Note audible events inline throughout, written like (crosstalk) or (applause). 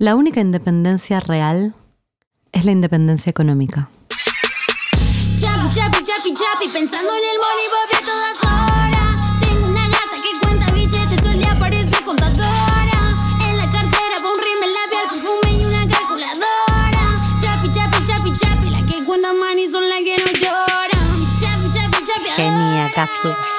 La única independencia real es la independencia económica. Chapi, chapi, chapi, chapi, pensando en el money papi a todas horas. Tengo una gata que cuenta billetes, todo el día parece contadora. En la cartera va un rímel labial, perfume y una calculadora. Chapi, chapi, chapi, chapi, la que cuenta money son las que no lloran. Chapi, chapi, chapi, Genia, adora.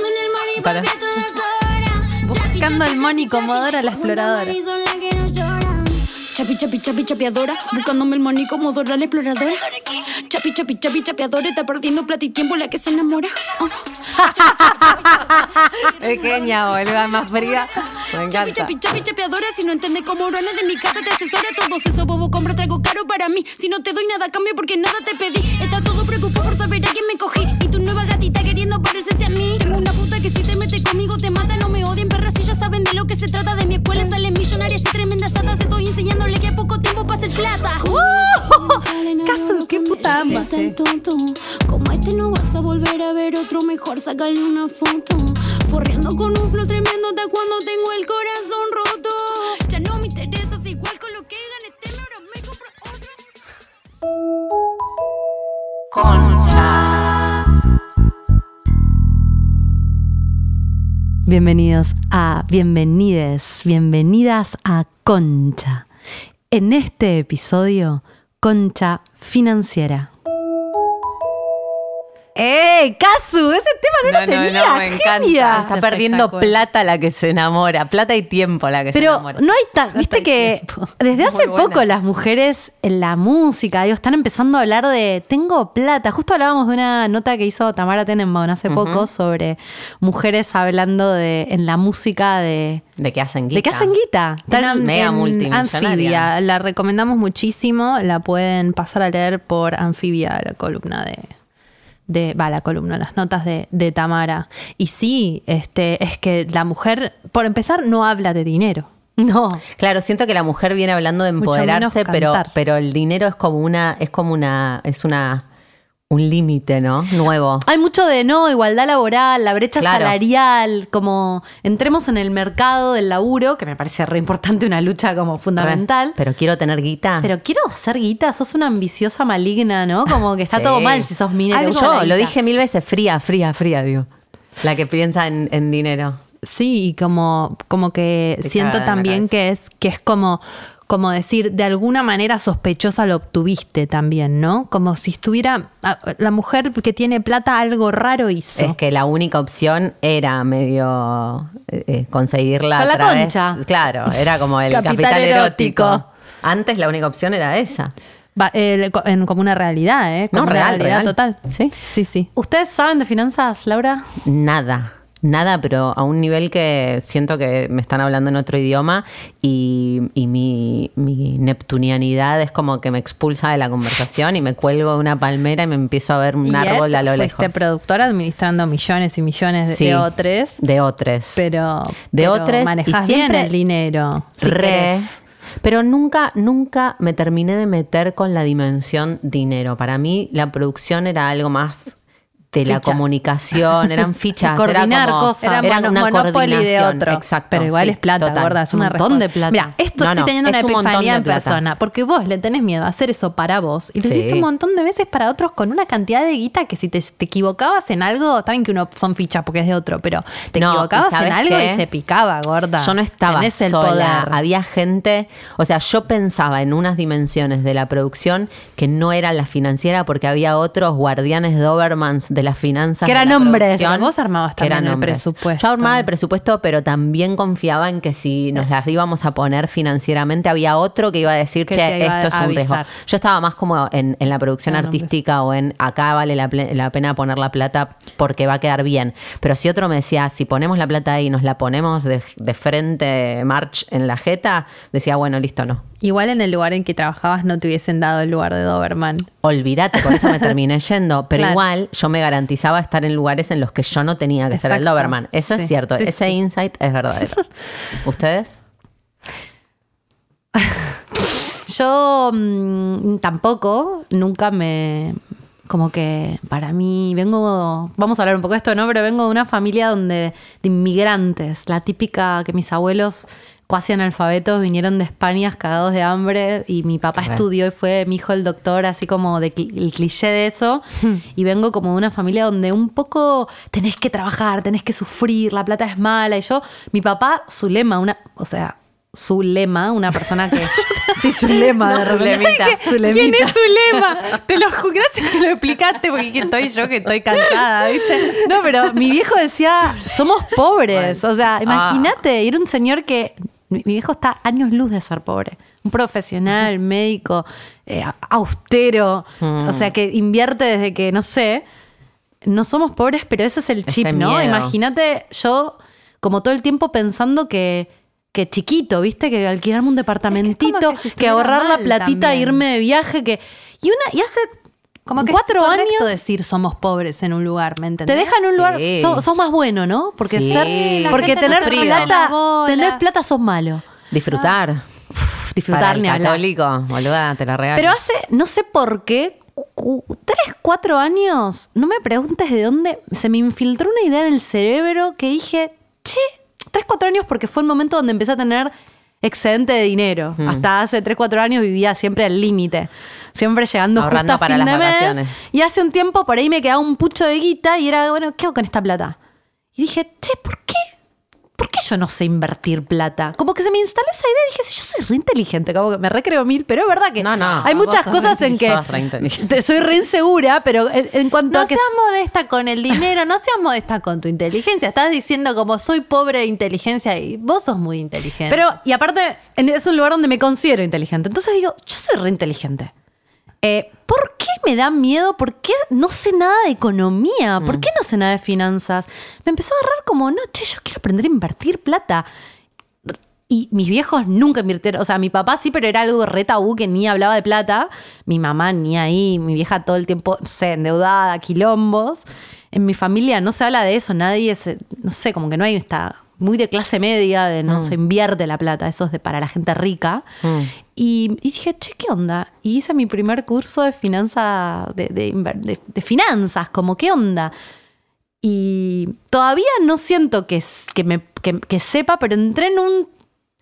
En el money Buscando el money como Dora la exploradora. Chapi, chapi, chapi, chapeadora, buscándome el money como Dora la exploradora. Chapi, chapi, chapi, chapeadora, está perdiendo plata y tiempo la que se enamora. Oh. Genia, (laughs) boluda, más fría. Me Chapi, encanta. chapi, chapi, chapeadora, si no entiendes cómo orones de mi cara te asesora todos esos bobo compra traigo caro para mí. Si no te doy nada cambio porque nada te pedí. Está todo preocupado por saber a quién me cogí. Y tu nueva gatita queriendo parecerse a mí. Tengo una puta que si te mete conmigo te mata, no me odien, se trata. De mi escuela salen millonarias y tremendas satas. Estoy enseñándole que hay poco tiempo para hacer plata. (laughs) Casu, qué puta el tonto. Como este no vas a volver a ver otro, mejor sacarle una foto. Forriendo con un flow tremendo hasta cuando tengo el corazón roto. Ya no me interesas igual con lo que gane este, ahora me compro otro. Bienvenidos a, bienvenides, bienvenidas a Concha. En este episodio, Concha Financiera. ¡Eh, Casu! Ese tema no, lo tenía, me genia. encanta. Está Es perdiendo plata la que se enamora. Plata y tiempo la que se Pero enamora. no hay tan. Viste que tiempo. desde hace Muy buena. poco las mujeres en la música, digo, están empezando a hablar de tengo plata. Justo hablábamos de una nota que hizo Tamara Tenenbaum hace poco sobre mujeres hablando de en la música de. ¿De qué hacen guita? ¿De qué hacen guita? Están mega multimillonarias. Anfibia, la recomendamos muchísimo, la pueden pasar a leer por Anfibia, la columna de de va la columna, las notas de, de Tamara. Y sí, este es que la mujer, por empezar, no habla de dinero. No. Claro, siento que la mujer viene hablando de empoderarse, pero, pero el dinero es como una, es como una, es una, un límite, ¿no? Nuevo. Hay mucho de no, igualdad laboral, la brecha Claro. salarial, como entremos en el mercado del laburo, que me parece re importante, una lucha como fundamental. Pero quiero tener guita. Pero quiero hacer guita, sos una ambiciosa maligna, ¿no? Como que está Sí. todo mal si sos minero. Yo lo guita. dije mil veces, fría, fría, fría, digo. La que piensa en, en dinero. Sí, y como, como que Te siento también que es, que es como, como decir, de alguna manera sospechosa lo obtuviste también, ¿no? Como si estuviera ah, la mujer que tiene plata algo raro hizo. Es que la única opción era medio eh, eh, conseguirla Con a la través- concha. Claro, era como el (laughs) Capital capital, erótico. erótico. Antes la única opción era esa. Va, eh, co- en- como una realidad, ¿eh? Como No, una real, realidad real. total. Sí. Sí, sí. ¿Ustedes saben de finanzas, Laura? Nada. Nada, pero a un nivel que siento que me están hablando en otro idioma y, y mi, mi neptunianidad es como que me expulsa de la conversación y me cuelgo de una palmera y me empiezo a ver un Y árbol a lo fuiste lejos. productora administrando millones y millones de, Sí, de otros, De otros. pero, De otros, y manejás bien el dinero. si Re. Pero nunca, nunca me terminé de meter con la dimensión dinero. Para mí la producción era algo más de la Fichas. comunicación, eran (laughs) fichas. Coordinar era como- cosas. Era era una monopoly de coordinación. otro. Exacto. Pero igual sí, es plata, total. gorda. Es Un una montón de plata. Mira, esto No, estoy teniendo una es epifanía en persona. Porque vos le tenés miedo a hacer eso para vos. Y lo Sí. hiciste un montón de veces para otros con una cantidad de guita que si te, te equivocabas en algo, está bien que uno son fichas porque es de otro, pero te No, equivocabas ¿y sabes en algo qué? y se picaba, gorda. Yo no estaba Tenés sola. poder. Había gente, o sea, yo pensaba en unas dimensiones de la producción que no era la financiera porque había otros guardianes Dobermans de las finanzas. Que de eran la hombres. Vos armabas que eran también el hombres. presupuesto. Yo armaba el presupuesto, pero también confiaba en que si nos las íbamos a poner financieramente, había otro que iba a decir, Que che, iba esto es un riesgo. Yo estaba más como en, en la producción Eran hombres. artística o en acá vale la, la pena poner la plata porque va a quedar bien. Pero si otro me decía, si ponemos la plata ahí y nos la ponemos de, de frente, march en la jeta, decía, bueno, listo, no. Igual en el lugar en que trabajabas no te hubiesen dado el lugar de Doberman. Olvídate, por eso me terminé (laughs) yendo. Pero Claro. igual yo me garantizaba estar en lugares en los que yo no tenía que ser el. Doberman. Eso Sí, es cierto, sí, ese sí. insight es verdadero. (laughs) ¿Ustedes? (laughs) Yo mm, tampoco, nunca me como que para mí vengo, vamos a hablar un poco de esto, ¿no? Pero vengo de una familia donde de inmigrantes, la típica que mis abuelos cuasi analfabetos vinieron de España cagados de hambre y mi papá estudió y fue mi hijo el doctor, así como de el cliché de eso. (laughs) y vengo como de una familia donde un poco tenés que trabajar, tenés que sufrir, la plata es mala. Y yo, mi papá, su lema, una, o sea, su lema, una persona que. (laughs) sí, su lema, de lemita. ¿Quién es su lema? Te lo gracias que lo explicaste porque que estoy yo que estoy cansada, ¿viste? No, pero mi viejo decía, somos pobres. O sea, imagínate, era un señor que. Mi mi viejo está años luz de ser pobre. Un profesional, médico, eh, austero. O sea, que invierte desde que, no sé. No somos pobres, pero ese es el Ese chip, ¿no? Imagínate yo, como todo el tiempo pensando que. Que chiquito, ¿viste? Que alquilarme un departamentito, que que, ahorrar la platita, también. irme de viaje, que. Y una, y hace Como que cuatro es correcto años. decir somos pobres en un lugar, ¿me entendés? Te dejan en un lugar, Sí. sos, sos más bueno, ¿no? Porque Sí, ser, porque tener plata, tener plata sos malo. Disfrutar. Uf, disfrutar ni hablar. católico, boluda, te la regalo. Pero hace, no sé por qué, tres, cuatro años, no me preguntes de dónde, se me infiltró una idea en el cerebro que dije, che, tres, cuatro años porque fue el momento donde empecé a tener excedente de dinero. Mm. Hasta hace tres, cuatro años vivía siempre al límite. Siempre llegando Ahorrando justo a para fin las de mes. Y hace un tiempo por ahí me quedaba un pucho de guita y era, bueno, ¿qué hago con esta plata? Y dije, che, ¿por qué? ¿Por qué yo no sé invertir plata? Como que se me instaló esa idea y dije, si yo soy re inteligente, como que me recreo mil, pero es verdad que No, no. hay muchas cosas en que te- soy re insegura, pero en, en cuanto No a que... seas modesta con el dinero, no seas modesta con tu inteligencia. Estás diciendo como soy pobre de inteligencia y vos sos muy inteligente. Pero, y aparte, en- es un lugar donde me considero inteligente. Entonces digo, yo soy re inteligente. Eh, ¿Por qué me da miedo? ¿Por qué no sé nada de economía? ¿Por qué no sé nada de finanzas? Me empezó a agarrar como, no, che, yo quiero aprender a invertir plata. Y mis viejos nunca invirtieron, o sea, mi papá sí, pero era algo re tabú que ni hablaba de plata. Mi mamá ni ahí, mi vieja todo el tiempo, no sé, endeudada, quilombos. En mi familia no se habla de eso, nadie se, no sé, como que no hay esta muy de clase media, de no se invierte la plata, eso es de para la gente rica. Y, y dije, che, ¿qué onda? Y hice mi primer curso de finanza, de, de de- finanzas, como, ¿qué onda? Y todavía no siento que, que, me, que, que sepa, pero entré en un,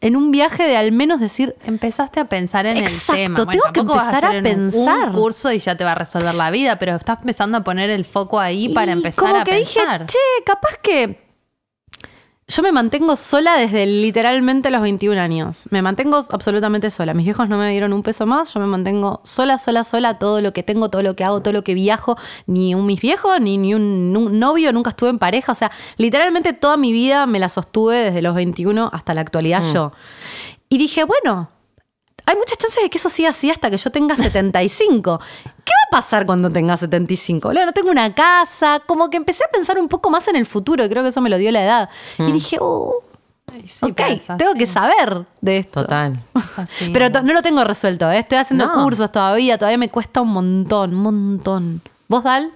en un viaje de al menos decir, Empezaste a pensar en Exacto, el tema. tengo que vas empezar a un- pensar. Un curso y ya te va a resolver la vida, pero estás empezando a poner el foco ahí para Y empezar como a que pensar. dije, che, capaz que yo me mantengo sola desde literalmente los 21 años. Me mantengo absolutamente sola. Mis viejos no me dieron un peso más. Yo me mantengo sola, sola, sola. Todo lo que tengo, todo lo que hago, todo lo que viajo. Ni un mis viejos, ni, ni un, novio. Nunca estuve en pareja. O sea, literalmente toda mi vida me la sostuve desde los 21 hasta la actualidad yo. Y dije, bueno, hay muchas chances de que eso siga así hasta que yo tenga 75. ¿Qué va a pasar cuando tenga 75? Boludo, no tengo una casa. Como que empecé a pensar un poco más en el futuro. y Creo que eso me lo dio la edad. Y dije, oh, sí, ok, tengo que saber de esto. Total. (laughs) Así. Pero no lo tengo resuelto. ¿eh? Estoy haciendo No. cursos todavía. Todavía me cuesta un montón, un montón. ¿Vos, Dal?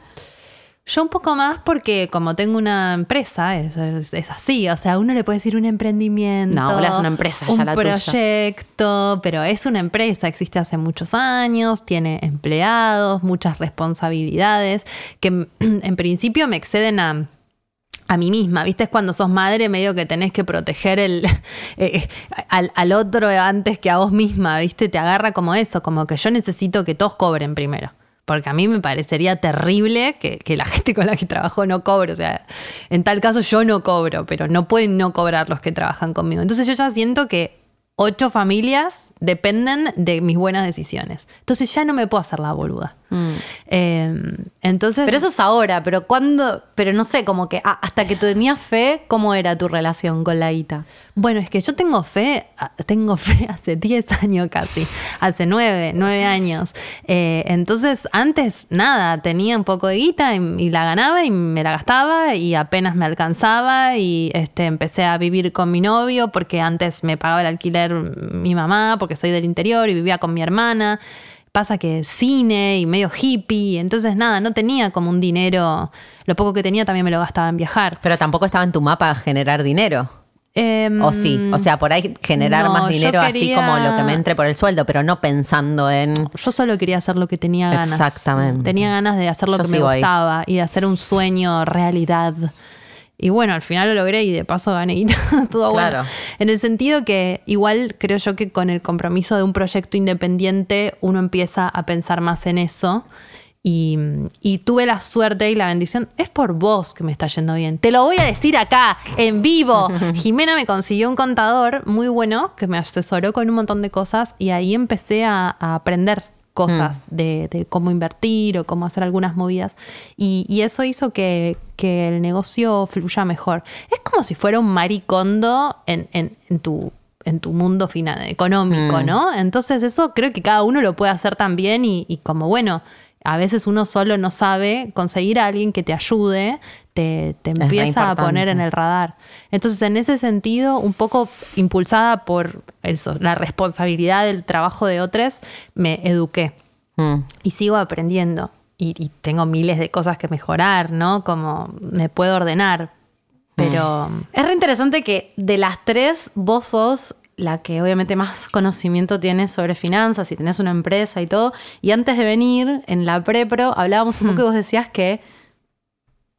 Yo un poco más porque como tengo una empresa, es, es- es así, o sea, a uno le puede decir un emprendimiento. No, es una empresa ya un la tuya. proyecto, pero es una empresa, existe hace muchos años, tiene empleados, muchas responsabilidades, que (clears throat) en principio me exceden a a mí misma, ¿viste? Es cuando sos madre medio que tenés que proteger el, (laughs) eh, al, al otro antes que a vos misma, ¿viste? Te agarra como eso, como que yo necesito que todos cobren primero. Porque a mí me parecería terrible que, que la (laughs) gente con la que trabajo no cobre. O sea, en tal caso yo no cobro, pero no pueden no cobrar los que trabajan conmigo. Entonces yo ya siento que ocho familias dependen de mis buenas decisiones. Entonces ya no me puedo hacer la boluda. Eh, entonces... Pero eso es ahora, pero cuando, pero no sé, como que ah, hasta que tú tenías fe, ¿cómo era tu relación con la guita? Bueno, es que yo tengo fe, ah, tengo (laughs) fe hace 10 años casi, hace 9, 9 años. Eh, entonces, antes, nada, tenía un poco de guita y, y la ganaba y me la gastaba y apenas me alcanzaba y este, empecé a vivir con mi novio porque antes me pagaba el alquiler mi mamá porque soy del interior y vivía con mi hermana. Pasa que cine y medio hippie, entonces nada, no tenía como un dinero, lo poco que tenía también me lo gastaba en viajar. Pero tampoco estaba en tu mapa generar dinero. Em, O sí, o sea, por ahí generar no, más dinero así como lo que me entre por el sueldo, pero no pensando en... Yo solo quería hacer lo que tenía ganas. Exactamente. Tenía ganas de hacer lo Yo que me ahí. gustaba y de hacer un sueño realidad. Y bueno, al final lo logré y de paso gané. Estuvo (laughs) Claro. bueno. En el sentido que igual creo yo que con el compromiso de un proyecto independiente uno empieza a pensar más en eso. Y, y tuve la suerte y la bendición. Es por vos que me está yendo bien. Te lo voy a decir acá, en vivo. (laughs) Jimena me consiguió un contador muy bueno que me asesoró con un montón de cosas y ahí empecé a, a aprender cosas de, de cómo invertir o cómo hacer algunas movidas. Y, y eso hizo que, que el negocio fluya mejor. Es como si fuera un maricondo en, en, en tu en tu mundo final, económico, ¿no? Entonces eso creo que cada uno lo puede hacer también y, y como bueno, a veces uno solo no sabe conseguir a alguien que te ayude, te, empieza a poner en el radar. Entonces, en ese sentido, un poco impulsada por eso, la responsabilidad del trabajo de otros, me eduqué Mm. y sigo aprendiendo. Y, y tengo miles de cosas que mejorar, ¿no? Como me puedo ordenar, pero... Es re interesante que de las tres, vos sos la que obviamente más conocimiento tienes sobre finanzas y tenés una empresa y todo. Y antes de venir, en la prepro, hablábamos un poco y vos decías que,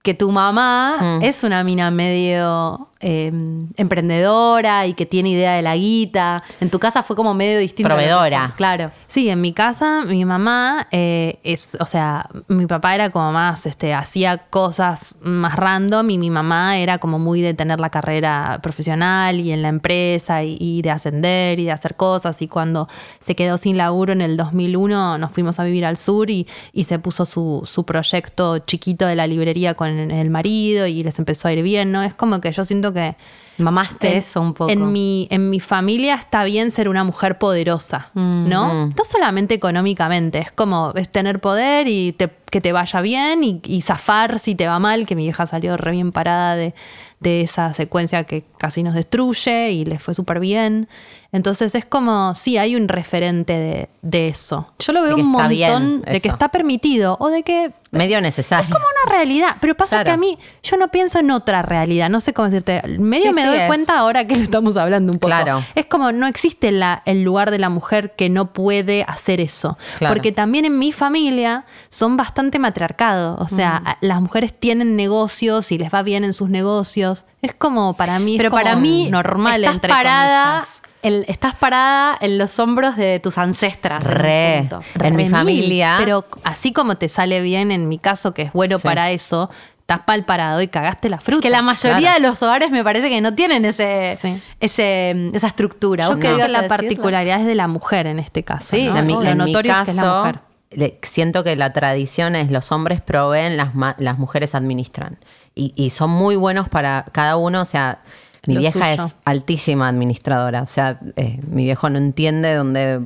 que tu mamá Mm. es una mina medio eh, emprendedora y que tiene idea de la guita. En tu casa fue como medio distinto. Proveedora. Claro. Sí, en mi casa, mi mamá eh, es, o sea, mi papá era como más, este, hacía cosas más random y mi mamá era como muy de tener la carrera profesional y en la empresa y, y de ascender y de hacer cosas. Y cuando se quedó sin laburo en el 2001, nos fuimos a vivir al sur y, y se puso su, su proyecto chiquito de la librería con el marido y les empezó a ir bien, ¿no? Es como que yo siento que Mamaste en- eso un poco. En mi, en mi familia está bien ser una mujer poderosa, Mm. ¿no? No solamente económicamente, es como es tener poder y te- que te vaya bien y, y zafar si te va mal, que mi vieja salió re bien parada de, de esa secuencia que casi nos destruye y le fue súper bien. Entonces es como, sí, hay un referente de, de eso, Yo lo veo un montón. de que está permitido o de que Medio necesario. es como una realidad, pero pasa Claro. que a mí yo no pienso en otra realidad, no sé cómo decirte, medio Sí, me sí, doy es. cuenta ahora que lo estamos hablando un poco. Claro. Es como no existe la, el lugar de la mujer que no puede hacer eso, Claro. porque también en mi familia son bastante matriarcado, o sea, Mm. las mujeres tienen negocios y les va bien en sus negocios, es como para mí es como para mí, normal estás entre parada, comillas. El- estás parada en los hombros de tus ancestras. en Re. En mi mil, familia. Pero así como te sale bien en mi caso, que es bueno Sí. para eso, estás pal parado y cagaste la fruta. Que la mayoría Claro. de los hogares me parece que no tienen ese, Sí. ese esa estructura. Yo ¿Vos qué creo que la particularidad es de la mujer en este caso. Sí, mi, Lo en mi notorio es que es la caso, mujer. le- siento que la tradición es los hombres proveen, las mujeres administran. Y, y son muy buenos para cada uno. O sea, mi Lo vieja suyo. es altísima administradora. O sea, eh, mi viejo no entiende dónde.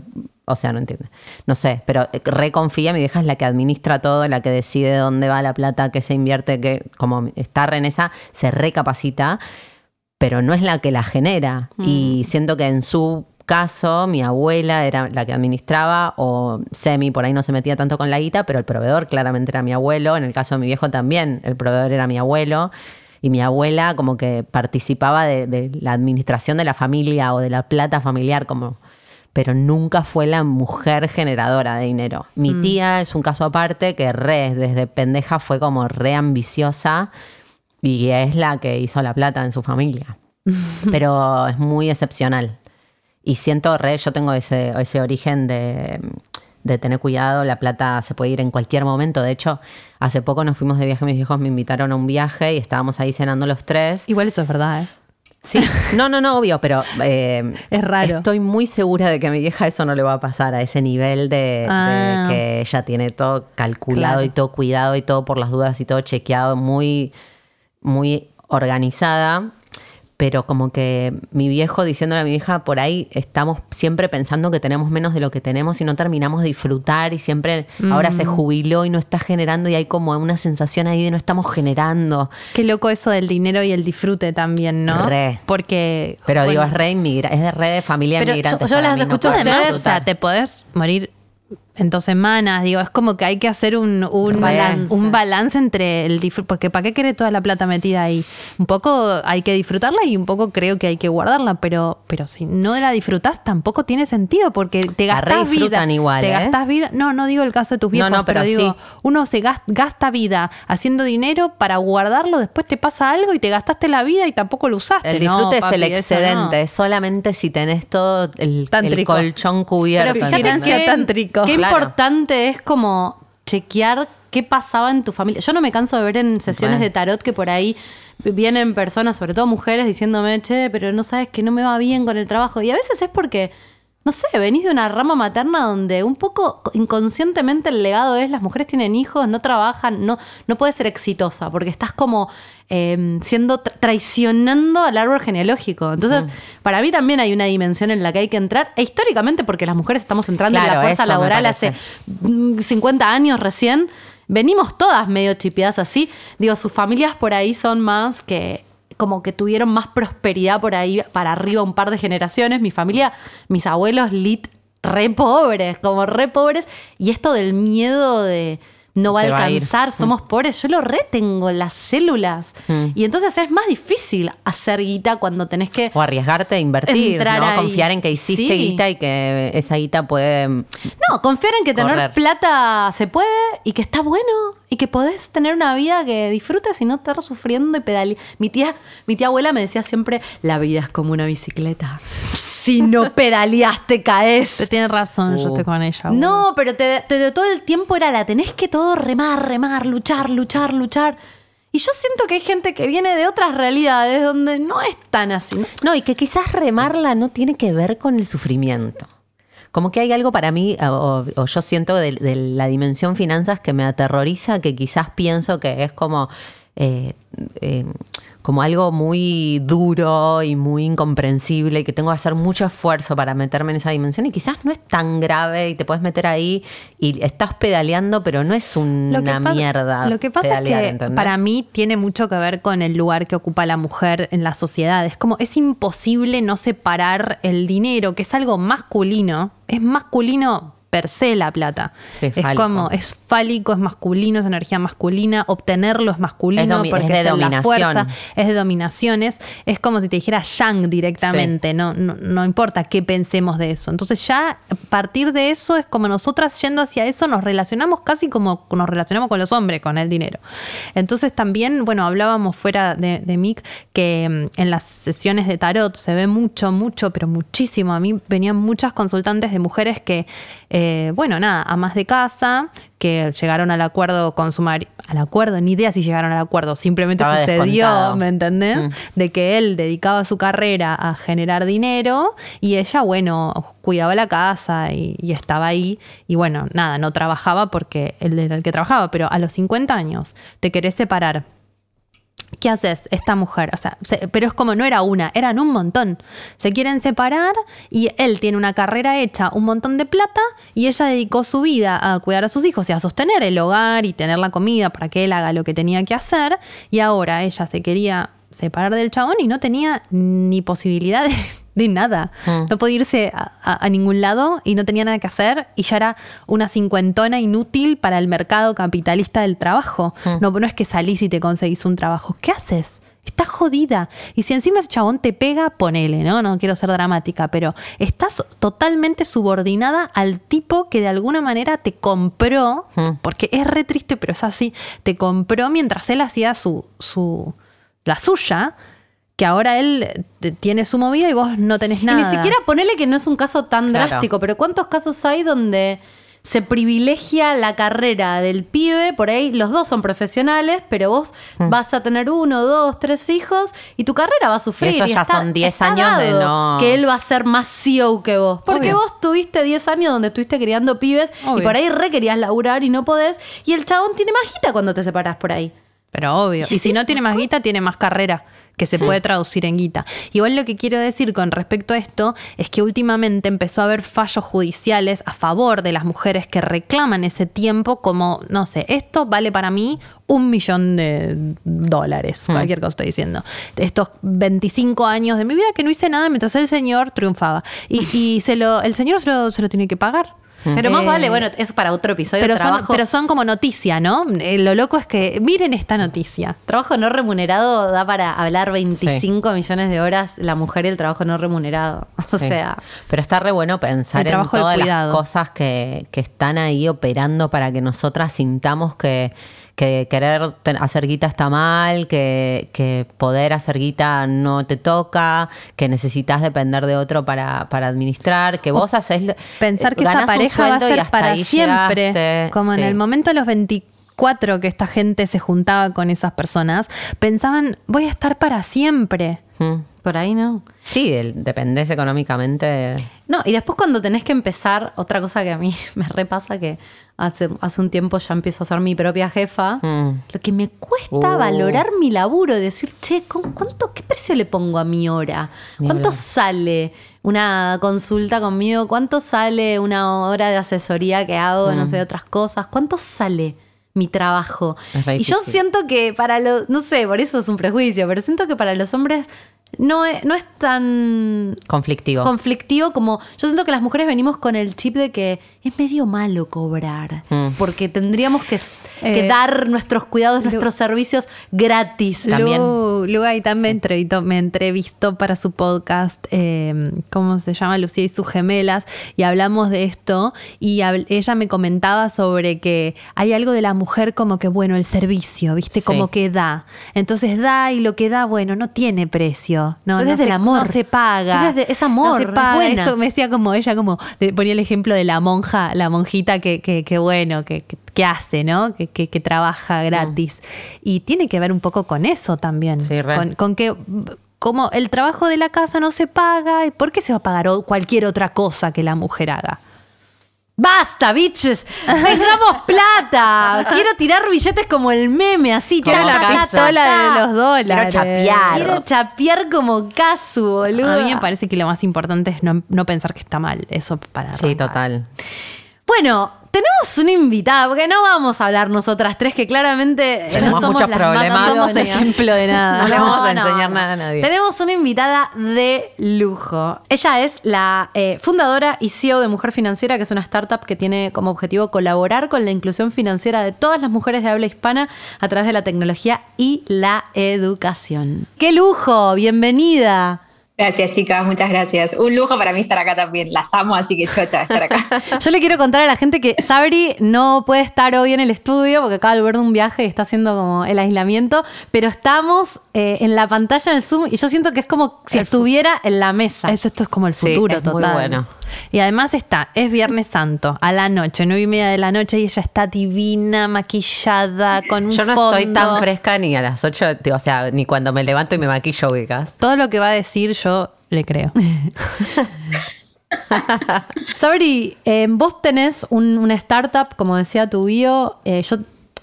O sea, no entiende. No sé, pero eh, reconfía. Mi vieja es la que administra todo, la que decide dónde va la plata, qué se invierte, que como está re en esa, se recapacita pero no es la que la genera. Y siento que en su caso, mi abuela era la que administraba, o Semi por ahí no se metía tanto con la guita, pero el proveedor claramente era mi abuelo. En el caso de mi viejo también, el proveedor era mi abuelo. Y mi abuela como que participaba de, de la administración de la familia o de la plata familiar, como pero nunca fue la mujer generadora de dinero. Mi tía es un caso aparte que re, desde pendeja fue como re ambiciosa y es la que hizo la plata en su familia. (laughs) Pero es muy excepcional. Y siento re, yo tengo ese, ese origen de, de tener cuidado, la plata se puede ir en cualquier momento. De hecho, hace poco nos fuimos de viaje, mis viejos me invitaron a un viaje y estábamos ahí cenando los tres. Igual eso es verdad, ¿eh? Sí, no, no, no, obvio, pero eh, (laughs) Es raro. Estoy muy segura de que a mi vieja eso no le va a pasar a ese nivel de, de Ah. que ella tiene todo calculado Claro. y todo cuidado y todo por las dudas y todo chequeado, muy, muy organizada. Pero como que mi viejo diciéndole a mi vieja, por ahí estamos siempre pensando que tenemos menos de lo que tenemos y no terminamos de disfrutar y siempre ahora Mm. se jubiló y no está generando y hay como una sensación ahí de no estamos generando. Qué loco eso del dinero y el disfrute también, ¿no? Re. Porque. Pero digo, es re inmigra- es de re de familia Pero inmigrante. yo- yo las escucho Además, ustedes, o sea, te podés morir en dos semanas. Digo, es como que hay que hacer un, un Balance. un balance entre el disfrute. Porque ¿para qué querés toda la plata metida ahí? Un poco hay que disfrutarla y un poco creo que hay que guardarla. Pero, pero si no la disfrutás, tampoco tiene sentido porque te La gastás vida. igual, te ¿eh? gastás vida. No, no digo el caso de tus viejos, No, no, pero, pero digo, sí. uno se gas- gasta vida haciendo dinero para guardarlo, después te pasa algo y te gastaste la vida y tampoco lo usaste. El No, disfrute es papi, el excedente, solamente si tenés todo el, colchón cubierto. Pero Fíjate que- tántrico. Qué Claro. importante es como chequear qué pasaba en tu familia. Yo no me canso de ver en sesiones Bueno. de tarot que por ahí vienen personas, sobre todo mujeres, diciéndome, che, pero no sabes que no me va bien con el trabajo. Y a veces es porque, no sé, venís de una rama materna donde un poco inconscientemente el legado es las mujeres tienen hijos, no trabajan, no, no puedes ser exitosa, porque estás como eh, siendo tra- traicionando al árbol genealógico. Entonces, para mí también hay una dimensión en la que hay que entrar, e históricamente porque las mujeres estamos entrando en la fuerza laboral hace mm, 50 años recién. Venimos todas medio chipeadas así. Digo, sus familias por ahí son más que como que tuvieron más prosperidad por ahí para arriba un par de generaciones. Mi familia, mis abuelos lit re pobres, como re pobres. Y esto del miedo de no va a va alcanzar, somos pobres, yo lo retengo en las células. Mm. Y entonces es más difícil hacer guita cuando tenés que... O arriesgarte a invertir, ¿no? ahí. Confiar en que hiciste Sí. guita y que esa guita puede... No, confiar en que tener plata se puede y que está bueno y que podés tener una vida que disfrutes y no estar sufriendo y pedalear. Mi tía, mi tía abuela me decía siempre, la vida es como una bicicleta. Si no (laughs) pedaleas te caes. Pero tiene razón, yo estoy con ella. No, pero te, te- todo el tiempo era la tenés que todo remar, remar, luchar, luchar, luchar. Y yo siento que hay gente que viene de otras realidades donde no es tan así. No, y que quizás remarla no tiene que ver con el sufrimiento. Como que hay algo para mí, o, o yo siento de, de la dimensión finanzas que me aterroriza, que quizás pienso que es como, eh, eh, como algo muy duro y muy incomprensible y que tengo que hacer mucho esfuerzo para meterme en esa dimensión y quizás no es tan grave y te puedes meter ahí y estás pedaleando, pero no es una Lo pasa- mierda. Lo que pasa pedalear, es que ¿entendés? para mí tiene mucho que ver con el lugar que ocupa la mujer en la sociedad. Es como, es imposible no separar el dinero, que es algo masculino, es masculino per se la plata. Es como, es fálico, es masculino, es energía masculina, obtenerlo es masculino Es porque es de la fuerza, es de dominaciones, es como si te dijera yang directamente, no, no, no importa qué pensemos de eso. Entonces ya a partir de eso es como nosotras yendo hacia eso nos relacionamos casi como nos relacionamos con los hombres, con el dinero. Entonces también, bueno, hablábamos fuera de, de Mick que mm, en las sesiones de tarot se ve mucho, mucho, pero muchísimo. A mí venían muchas consultantes de mujeres que, eh, bueno, nada, amas de casa, que llegaron al acuerdo con su marido, al acuerdo, ni idea si llegaron al acuerdo, simplemente Estaba sucedió, descontado. ¿me entendés? Mm. De que él dedicaba su carrera a generar dinero y ella, bueno, cuidaba la casa y, y estaba ahí. Y bueno, nada, no trabajaba porque él era el que trabajaba, pero a los 50 años te querés separar. ¿Qué haces esta mujer? O sea, se- pero es como no era una, eran un montón. Se quieren separar y él tiene una carrera hecha, un montón de plata y ella dedicó su vida a cuidar a sus hijos y a sostener el hogar y tener la comida para que él haga lo que tenía que hacer. Y ahora ella se quería separar del chabón y no tenía ni posibilidad de, de nada. Mm. No podía irse a, a- a ningún lado y no tenía nada que hacer y ya era una cincuentona inútil para el mercado capitalista del trabajo. No, no es que salís y te conseguís un trabajo. ¿Qué haces? Estás jodida. Y si encima ese chabón te pega, ponele, ¿no? No quiero ser dramática, pero estás totalmente subordinada al tipo que de alguna manera te compró, Mm. porque es re triste, pero es así, te compró mientras él hacía su, su la suya, que ahora él eh, tiene su movida y vos no tenés Y nada. ni siquiera ponele que no es un caso tan Claro. drástico, pero ¿cuántos casos hay donde se privilegia la carrera del pibe? Por ahí los dos son profesionales, pero vos Mm. vas a tener uno, dos, tres hijos y tu carrera va a sufrir. eso y ya está- son 10 está años de no- Que él va a ser más CEO que vos. Porque Obvio. vos tuviste 10 años donde estuviste criando pibes y por ahí re querías laburar y no podés. Y el chabón tiene más guita cuando te separás por ahí. Pero obvio. Y si no tiene más guita, tiene más carrera, que se puede traducir en guita. Igual lo que quiero decir con respecto a esto es que últimamente empezó a haber fallos judiciales a favor de las mujeres que reclaman ese tiempo como, no sé, esto vale para mí un millón de dólares, cualquier cosa estoy diciendo. Estos 25 años de mi vida que no hice nada mientras el señor triunfaba. Y, y se lo, el señor se lo, se lo tiene que pagar. Pero más Eh, vale, bueno, eso para otro episodio. Pero son, trabajo, pero son como noticia, ¿no? Eh, lo loco es que miren esta noticia. trabajo no remunerado da para hablar 25 millones de horas la mujer y el trabajo no remunerado. (laughs) O Sí. sea, Pero está re bueno pensar en todas las cosas que, que están ahí operando para que nosotras sintamos que, que querer hacer guita está mal, que, que poder hacer guita no te toca, que necesitas depender de otro para, para administrar, que vos haces... Pensar eh, que esa ganás un pareja va a ser hasta para siempre. llegaste. Como en el momento de los 24 que esta gente se juntaba con esas personas, pensaban, voy a estar para siempre. Mm. por ahí no. Sí, el- dependés económicamente. No, y después cuando tenés que empezar, otra cosa que a mí (laughs) me repasa que hace, hace un tiempo ya empiezo a ser mi propia jefa, Mm. lo que me cuesta Uh. valorar mi laburo decir, che, ¿con ¿cuánto, ¿qué precio le pongo a mi hora? ¿Cuánto sale una consulta conmigo? ¿Cuánto sale una hora de asesoría que hago, no sé, otras cosas? ¿Cuánto sale? mi trabajo. Y yo siento que para los, no sé, por eso es un prejuicio, pero siento que para los hombres no es, no es tan Conflictivo. conflictivo como yo siento que las mujeres venimos con el chip de que es medio malo cobrar Mm. porque tendríamos que, que Eh, dar nuestros cuidados, nuestros servicios gratis. También. Lu, Lu Gaitán me, entrevistó, me entrevistó para su podcast, eh, ¿cómo se llama? Lucía y sus gemelas, y hablamos de esto, y habl- ella me comentaba sobre que hay algo de la mujer como que, bueno, el servicio, ¿viste? Sí. Como que da. Entonces da y lo que da, bueno, no tiene precio. No, Es no desde se, el amor. No se paga. Es desde- es amor, No se es paga. buena. Esto me decía como ella, como de- ponía el ejemplo de la monja, la monjita que, que, que bueno, que, hace, ¿no? Que, que- que trabaja gratis. Y tiene que ver un poco con eso también. Sí, re. con, con que como el trabajo de la casa no se paga, ¿y ¿por qué se va a pagar cualquier otra cosa que la mujer haga? ¡Basta, bitches! ¡Tengamos plata! Quiero tirar billetes como el meme, así. Como ta, pistola de los dólares. Quiero chapear. Quiero chapear como Casu, boludo. A mí me parece que lo más importante es no, no pensar que está mal. Eso para Sí, arrancar. total. Bueno, tenemos una invitada, porque no vamos a hablar nosotras tres, que claramente Tenemos no somos muchos las problemas. más No somos ejemplo de nada. No le vamos a enseñar nada a nadie. Tenemos una invitada de lujo. Ella es la eh, fundadora y CEO de Mujer Financiera, que es una startup que tiene como objetivo colaborar con la inclusión financiera de todas las mujeres de habla hispana a través de la tecnología y la educación. ¡Qué lujo! Bienvenida. Gracias, chicas, muchas gracias. Un lujo para mí estar acá también. Las amo, así que chocha de estar acá. (laughs) Yo le quiero contar a la gente que Sabri no puede estar hoy en el estudio porque acaba de volver de un viaje y está haciendo como el aislamiento, pero estamos eh, en la pantalla del Zoom y yo siento que es como si El estuviera en la mesa. Eso, esto es como el Sí, futuro muy total. bueno. Y además está, es Viernes Santo, a la noche, nueve y media de la noche, y ella está divina, maquillada, con un Yo no fondo. estoy tan fresca ni a las 8, o sea, ni cuando me levanto y me maquillo, ubicas. Todo lo que va a decir yo le creo. (laughs) Sabri, eh, vos tenés un- una startup, como decía tu bio, eh, yo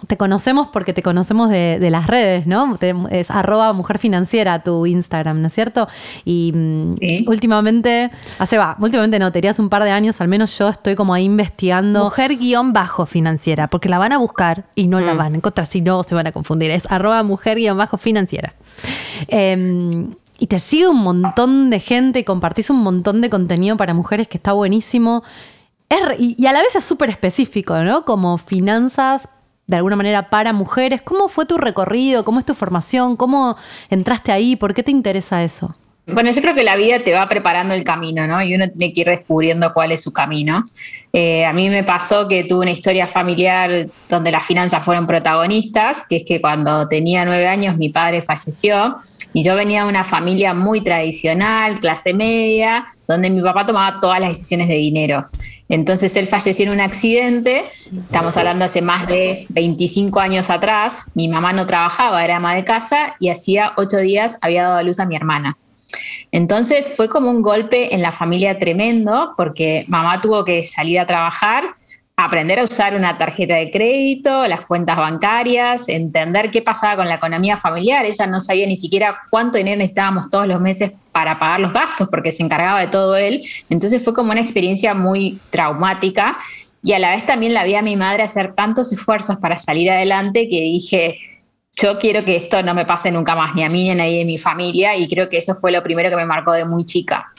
te conocemos porque te conocemos de, de las redes, ¿no? Te- es arroba mujer financiera tu Instagram, ¿no es cierto? Y mm, Sí. últimamente, hace va, últimamente no, te diría hace un par de años, al menos yo estoy como ahí investigando. Mujer guion bajo financiera, porque la van a buscar y no la van a encontrar, si no se van a confundir. Es arroba mujer guion bajo financiera. Eh, y te sigue un montón de gente compartís un montón de contenido para mujeres que está buenísimo. Es y, y a la vez es súper específico, ¿no? Como finanzas, de alguna manera, para mujeres. ¿Cómo fue tu recorrido? ¿Cómo es tu formación? ¿Cómo entraste ahí? ¿Por qué te interesa eso? Bueno, yo creo que la vida te va preparando el camino, ¿no? Y uno tiene que ir descubriendo cuál es su camino. Eh, a mí me pasó que tuve una historia familiar donde las finanzas fueron protagonistas, que es que cuando tenía nueve años mi padre falleció y yo venía de una familia muy tradicional, clase media, donde mi papá tomaba todas las decisiones de dinero. Entonces él falleció en un accidente, estamos hablando hace más de 25 años atrás, mi mamá no trabajaba, era ama de casa y hacía ocho días había dado a luz a mi hermana. Entonces fue como un golpe en la familia tremendo porque mamá tuvo que salir a trabajar, aprender a usar una tarjeta de crédito, las cuentas bancarias, entender qué pasaba con la economía familiar. Ella no sabía ni siquiera cuánto dinero necesitábamos todos los meses para pagar los gastos porque se encargaba de todo él. Entonces fue como una experiencia muy traumática y a la vez también la vi a mi madre hacer tantos esfuerzos para salir adelante que dije, yo quiero que esto no me pase nunca más, ni a mí ni a nadie de mi familia, y creo que eso fue lo primero que me marcó de muy chica.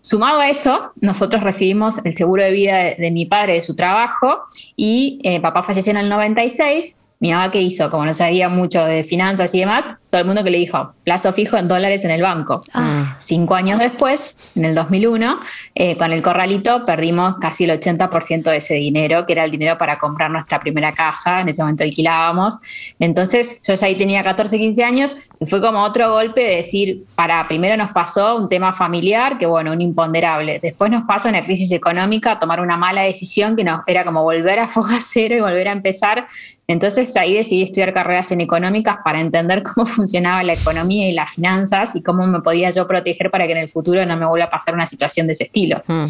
Sumado a eso, nosotros recibimos el seguro de vida de, mi padre, de su trabajo, y eh, papá falleció en el 96. Mi mamá, ¿qué hizo? Como no sabía mucho de finanzas y demás, todo el mundo que le dijo, plazo fijo en dólares en el banco. Ah. Cinco años después, en el 2001, eh, con el corralito perdimos casi el 80% de ese dinero, que era el dinero para comprar nuestra primera casa, en ese momento alquilábamos. Entonces yo ya ahí tenía 14, 15 años y fue como otro golpe de decir, para, primero nos pasó un tema familiar, que bueno, un imponderable. Después nos pasó una crisis económica, tomar una mala decisión que nos, era como volver a (laughs) foja cero y volver a empezar. Entonces ahí decidí estudiar carreras en económicas para entender (laughs) cómo funcionaba la economía y las finanzas y cómo me podía yo proteger para que en el futuro no me vuelva a pasar una situación de ese estilo. Hmm.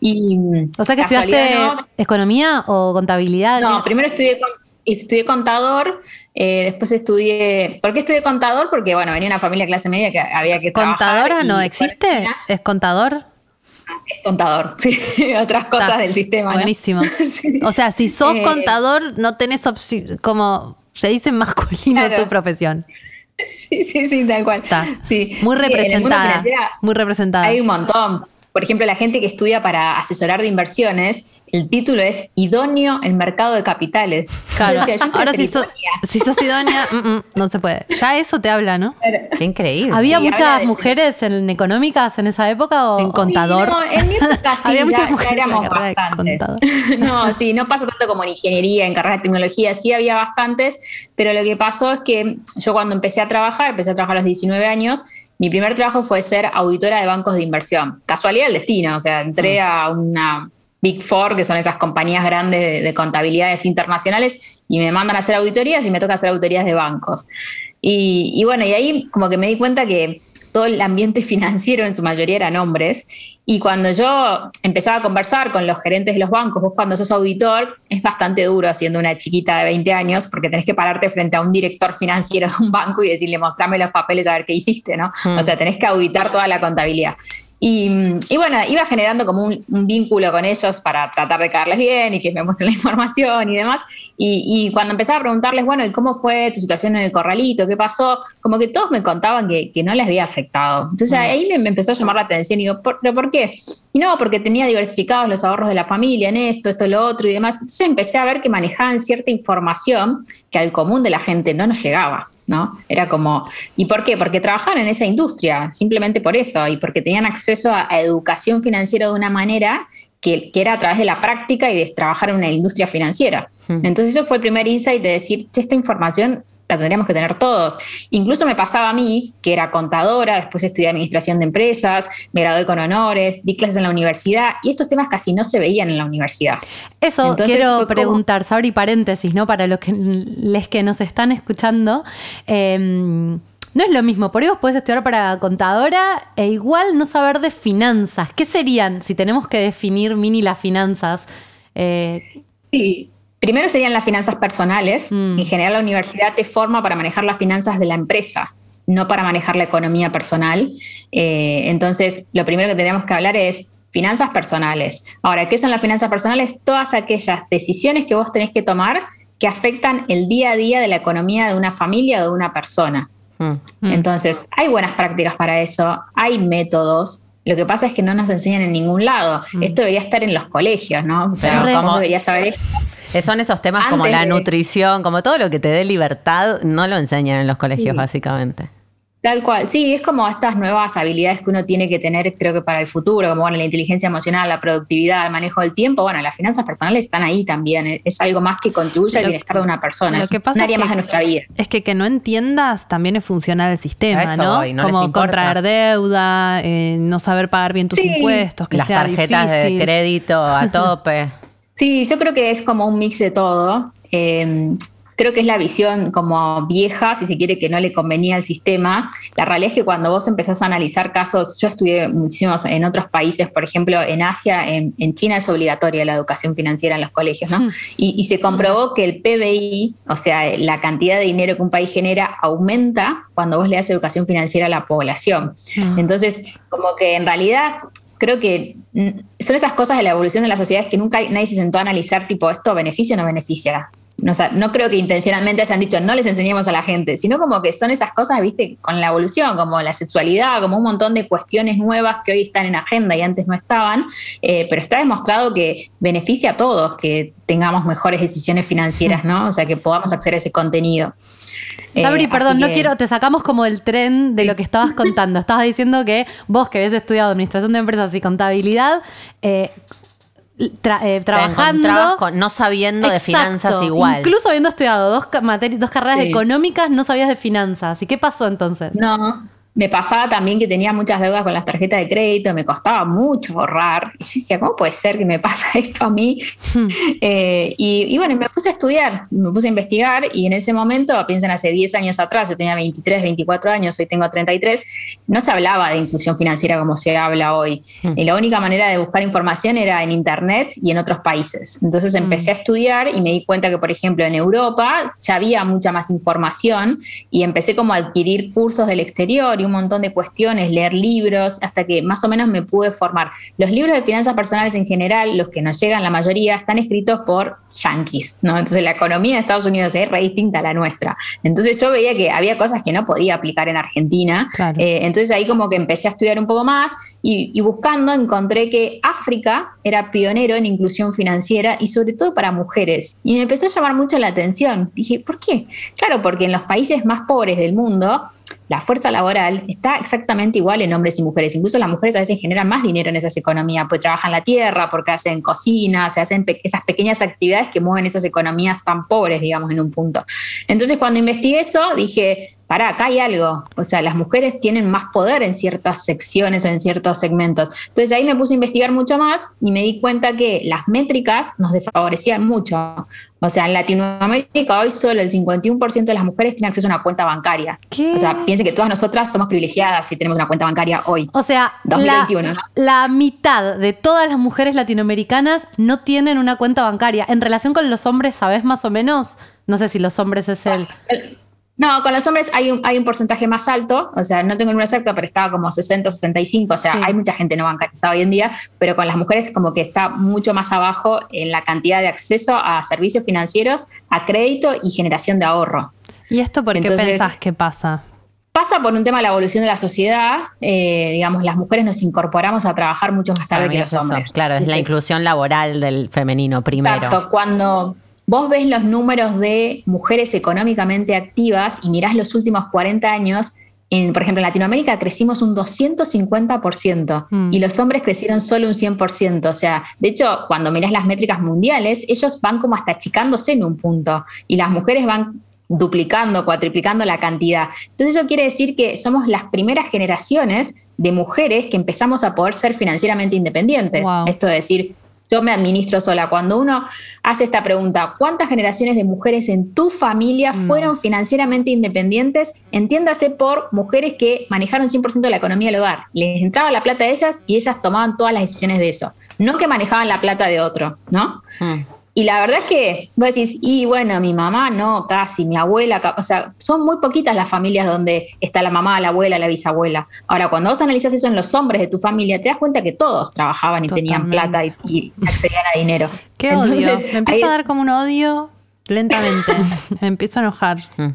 Y, o sea que estudiaste economía o contabilidad. No, primero estudié, estudié contador, eh, después estudié. ¿Por qué estudié contador? Porque, bueno, venía una familia de clase media que había que ¿Contadora no existe? ¿Es contador? Es contador, (laughs) sí, otras cosas del sistema. Buenísimo. (laughs) O sea, si sos eh, contador, no tenés opción, como se dice masculino tu profesión. (laughs) Sí, sí, sí, tal cual. Sí. Muy representada. Muy representada. Hay un montón. Por ejemplo, la gente que estudia para asesorar de inversiones el título es Idóneo el mercado de capitales. Claro. Ahora si, si, sos idónea, (laughs) mm, mm, no se puede. Ya eso te habla, ¿no? Qué increíble. ¿Había muchas mujeres en económicas en esa época? O? En contador. no, en mi época (laughs) sí, Había muchas mujeres éramos bastantes. (laughs) no, sí, no pasa tanto como en ingeniería, en carrera de tecnología, sí había bastantes, pero lo que pasó es que yo cuando empecé a trabajar, empecé a trabajar a los 19 años, mi primer trabajo fue ser auditora de bancos de inversión. Casualidad del destino, o sea, entré mm. a una Big Four, que son esas compañías grandes de, contabilidades internacionales, y me mandan a hacer auditorías y me toca hacer auditorías de bancos. Y, bueno, y ahí como que me di cuenta que todo el ambiente (laughs) financiero en su mayoría eran hombres. Y cuando yo empezaba a conversar con los gerentes de los bancos, vos cuando sos auditor, es bastante duro siendo una chiquita de 20 años, porque tenés que pararte frente a un director financiero de un banco y decirle, mostrame los papeles a ver qué hiciste, ¿no? Hmm. O sea, tenés que auditar toda la contabilidad. Y, bueno, iba generando como un, vínculo con ellos para tratar de caerles bien y que me muestren la (laughs) información y demás. Y, cuando empezaba a preguntarles, bueno, ¿y cómo fue tu situación en el corralito? ¿Qué pasó? Como que todos me contaban que, no les había afectado. Entonces mm. ahí me, empezó a llamar la atención y digo, ¿pero por qué? Y no, porque tenía diversificados los ahorros de la familia en esto, esto, lo otro y demás. Entonces empecé a ver que manejaban cierta información que al común de la gente no nos llegaba. ¿No? Era como, ¿y por qué? Porque trabajaban en esa industria, simplemente por eso, y porque tenían acceso a, educación financiera de una manera que, era a través de la práctica y de trabajar en una industria financiera. Hmm. Entonces eso fue el primer insight de decir, esta información la tendríamos que tener todos. Incluso me pasaba a mí, que era contadora, después estudié administración de empresas, me gradué con honores, di clases en la universidad y estos temas casi no se veían en la universidad. Eso quiero preguntar, Sabri, paréntesis, ¿no? Para los que, les que nos están escuchando. Em, no es lo mismo, por ahí vos podés estudiar para contadora e igual no saber de finanzas. ¿Qué serían si tenemos que definir mini las finanzas? Eh, sí, Primero serían las finanzas personales. Mm. En general la universidad te forma para manejar las finanzas de la empresa, no para manejar la economía personal. Eh, entonces, lo primero que tenemos que hablar es finanzas personales. Ahora, ¿qué son las finanzas personales? Todas aquellas decisiones que vos tenés que tomar que afectan el día a día de la economía de una familia o de una persona. Mm. Entonces, hay buenas prácticas para eso, hay métodos. Lo que pasa es que no nos enseñan en ningún lado. Mm. Esto debería estar en los colegios, ¿no? O sea, ¿cómo debería saber esto? Eh, son esos temas como la nutrición, como todo lo que te dé libertad, no lo enseñan en los colegios, básicamente. Tal cual, sí, es como estas nuevas habilidades que uno tiene que tener, creo que para el futuro, como bueno, la inteligencia emocional, la productividad, el manejo del tiempo, bueno, las finanzas personales están ahí también, es algo más que contribuye al bienestar de una persona, lo que pasa es más de nuestra vida. Es que que no entiendas también es funcional el sistema, ¿no? como contraer deuda, eh, no saber pagar bien tus impuestos, que las tarjetas de crédito a (laughs) tope. Sí, yo creo que es como un mix de todo. Em, creo que es la visión como vieja, si se quiere, que no le convenía al sistema. La realidad es que cuando vos empezás a analizar casos, yo estudié muchísimos en otros países, por ejemplo, en Asia, en, China es obligatoria la educación financiera en los colegios, ¿no? Y, se comprobó que el PBI, o sea, la cantidad de dinero que un país genera, aumenta cuando vos le das educación financiera a la población. Ah. Entonces, como que en realidad creo que son esas cosas de la evolución de las sociedades que nunca nadie se sentó a analizar, tipo, ¿esto beneficia o no beneficia? o sea, no creo que intencionalmente hayan dicho no les enseñemos a la gente, sino como que son esas cosas, viste, con la evolución, como la sexualidad, como un montón de cuestiones nuevas que hoy están en agenda y antes no estaban, eh, pero está demostrado que beneficia a todos que tengamos mejores decisiones financieras, ¿no? O sea, que podamos acceder a ese contenido. Sabri, Eh, perdón, así no que- quiero, te sacamos como el tren de lo que estabas (laughs) contando. Estabas diciendo que vos que habías estudiado administración de empresas y contabilidad, eh, tra- eh, trabajando. con- no sabiendo de finanzas igual. Incluso habiendo estudiado dos, dos carreras Sí. económicas, no sabías de finanzas. ¿Y qué pasó entonces? No, me pasaba también que tenía muchas deudas con las tarjetas de crédito, me costaba mucho ahorrar. Y yo decía, ¿cómo puede ser que me (laughs) pasa esto a mí? Eh, y, y bueno, me puse a estudiar, me puse a investigar y en ese momento, piensen hace 10 años atrás, yo tenía 23, 24 años, hoy tengo 33, no se hablaba de inclusión financiera como se habla hoy. Y la única manera de buscar información era en Internet y en otros países. Entonces empecé a estudiar y me di cuenta que, por ejemplo, en Europa ya había mucha más información y empecé como a adquirir cursos del exterior y un montón de cuestiones, leer libros, hasta que más o menos me pude formar. Los libros de finanzas personales en general, los que nos llegan la mayoría, están escritos por yanquis, ¿no? Entonces la economía de Estados Unidos es re distinta a la nuestra. Entonces yo veía que había cosas que no podía aplicar en Argentina. Claro. Eh, entonces ahí como que empecé a estudiar un poco más y, y buscando encontré que África era pionero en inclusión financiera y sobre todo para mujeres. Y me empezó a llamar mucho la atención. Dije, ¿por qué? Claro, porque en los países más pobres del mundo la fuerza laboral está exactamente igual en hombres y mujeres. Incluso las mujeres a veces generan más dinero en esas economías, porque trabajan la tierra, porque hacen cocina, se hacen esas pequeñas actividades que mueven esas economías tan pobres, digamos, en un punto. Entonces, cuando investigué eso, dije, pará, acá hay algo. O sea, las mujeres tienen más poder en ciertas secciones en ciertos segmentos. Entonces ahí me puse a investigar mucho más y me di cuenta que las métricas nos desfavorecían mucho. O sea, en Latinoamérica hoy solo el 51% de las mujeres tienen acceso a una cuenta bancaria. ¿Qué? O sea, piensen que todas nosotras somos privilegiadas si tenemos una cuenta bancaria hoy. O sea, 2021, la, la mitad de todas las mujeres latinoamericanas no tienen una cuenta bancaria. En relación con los hombres, ¿sabes más o menos? No sé si los hombres es el... No, con los hombres hay un, hay un porcentaje más alto, o sea, no tengo número exacto, pero estaba como 60, 65, o sea, Sí. hay mucha gente no bancarizada hoy en día, pero con las mujeres como que está mucho más abajo en la cantidad de acceso a servicios financieros, a crédito y generación de ahorro. ¿Y esto por qué Entonces- pensás que pasa? Pasa por un tema de la evolución de la sociedad, eh, digamos, las mujeres nos incorporamos a trabajar mucho más tarde que los eso. hombres. Claro, es la inclusión laboral del femenino primero. Exacto, cuando vos ves los números de mujeres económicamente activas y mirás los últimos 40 años, en, por ejemplo, en Latinoamérica crecimos un 250% Mm. y los hombres crecieron solo un 100%. O sea, de hecho, cuando mirás las métricas mundiales, ellos van como hasta achicándose en un punto y las mujeres van duplicando, cuatriplicando la cantidad. Entonces eso quiere decir que somos las primeras generaciones de mujeres que empezamos a poder ser financieramente independientes. Wow. Esto de decir, yo me administro sola. Cuando uno hace esta pregunta, ¿cuántas generaciones de mujeres en tu familia fueron financieramente independientes? Entiéndase por mujeres que manejaron 100% de la economía del hogar. Les entraba la plata a ellas y ellas tomaban todas las decisiones de eso. No que manejaban la plata de otro, ¿no? Mm. Y la verdad es que vos decís, y bueno, mi mamá no, casi, mi abuela, o sea, son muy poquitas las familias donde está la mamá, la abuela, la bisabuela. Ahora, cuando vos analizás eso en los hombres de tu familia, te das cuenta que todos trabajaban y tenían plata y, y accedían a dinero. (laughs) Qué odio. Entonces, Me empieza ahí- a dar como un odio lentamente. (laughs) Me empiezo a enojar. Mm.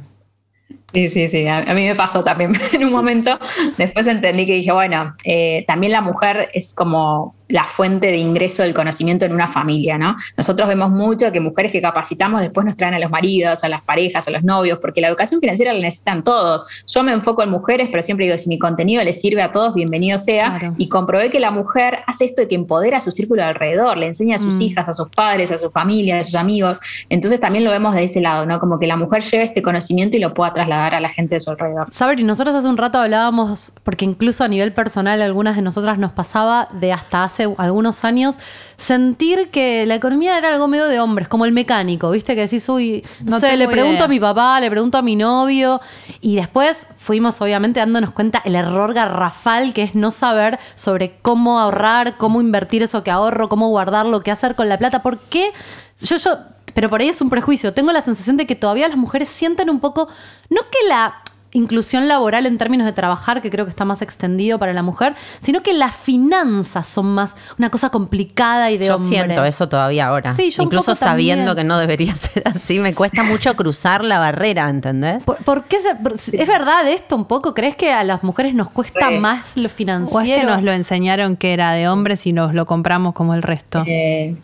Sí, sí, sí, a, a mí me pasó también (laughs) en un momento. Después entendí que dije, bueno, eh, también la mujer es como la fuente de ingreso del conocimiento en una familia, ¿no? Nosotros vemos mucho que mujeres que capacitamos después nos traen a los maridos, a las parejas, a los novios, porque la educación financiera la necesitan todos. Yo me enfoco en mujeres, pero siempre digo, si mi contenido les sirve a todos, bienvenido sea. Claro. Y comprobé que la mujer hace esto de que empodera a su círculo de alrededor, le enseña a sus Mm. hijas, a sus padres, a su familia, a sus amigos. Entonces también lo vemos de ese lado, ¿no? Como que la mujer lleva este conocimiento y lo pueda trasladar a la gente de su alrededor. Sabri, nosotros hace un rato hablábamos, porque incluso a nivel personal algunas de nosotras nos pasaba de hasta hace algunos años sentir que la economía era algo medio de hombres, como el mecánico, ¿viste? Que decís, uy, no, No sé, le pregunto idea. a mi papá, le pregunto a mi novio, y después fuimos obviamente dándonos cuenta el error garrafal que es no saber sobre cómo ahorrar, cómo invertir eso que ahorro, cómo guardarlo, qué hacer con la plata, ¿por qué? Yo, yo, pero por ahí es un prejuicio, tengo la sensación de que todavía las mujeres sienten un poco, no que la inclusión laboral en términos de trabajar, que creo que está más extendido para la mujer, sino que las finanzas son más una cosa complicada y de Yo hombres. siento eso todavía ahora. Sí, yo un Incluso poco sabiendo también. que no debería (laughs) ser así, me cuesta mucho cruzar la barrera, ¿entendés? ¿Por, por qué se- por- ¿Es verdad esto un poco? ¿Crees que a las mujeres nos cuesta Sí. más lo financiero? O es que nos lo enseñaron que era de hombres y nos lo compramos como el resto. Eh,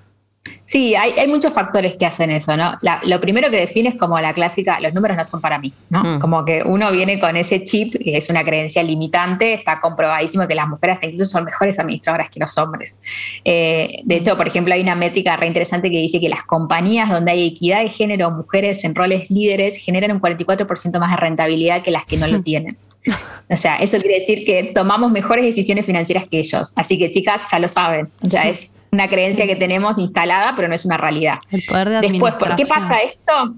sí, hay, hay muchos factores que hacen eso, ¿no? La- lo primero que define es como la clásica, los números no son para mí, ¿no? Mm. Como que uno viene con ese chip, que es una creencia limitante, está comprobadísimo que las mujeres hasta incluso son mejores administradoras que los hombres. Eh, de hecho, por ejemplo, hay una métrica re interesante que dice que las compañías donde hay equidad de género, mujeres en roles líderes, generan un 44% más de rentabilidad que las que no lo (laughs) tienen. O sea, eso quiere decir que tomamos mejores decisiones financieras que ellos. Así que, chicas, ya lo saben. O sea, es una creencia que tenemos instalada, pero no es una realidad. El poder de Después, ¿por qué pasa esto?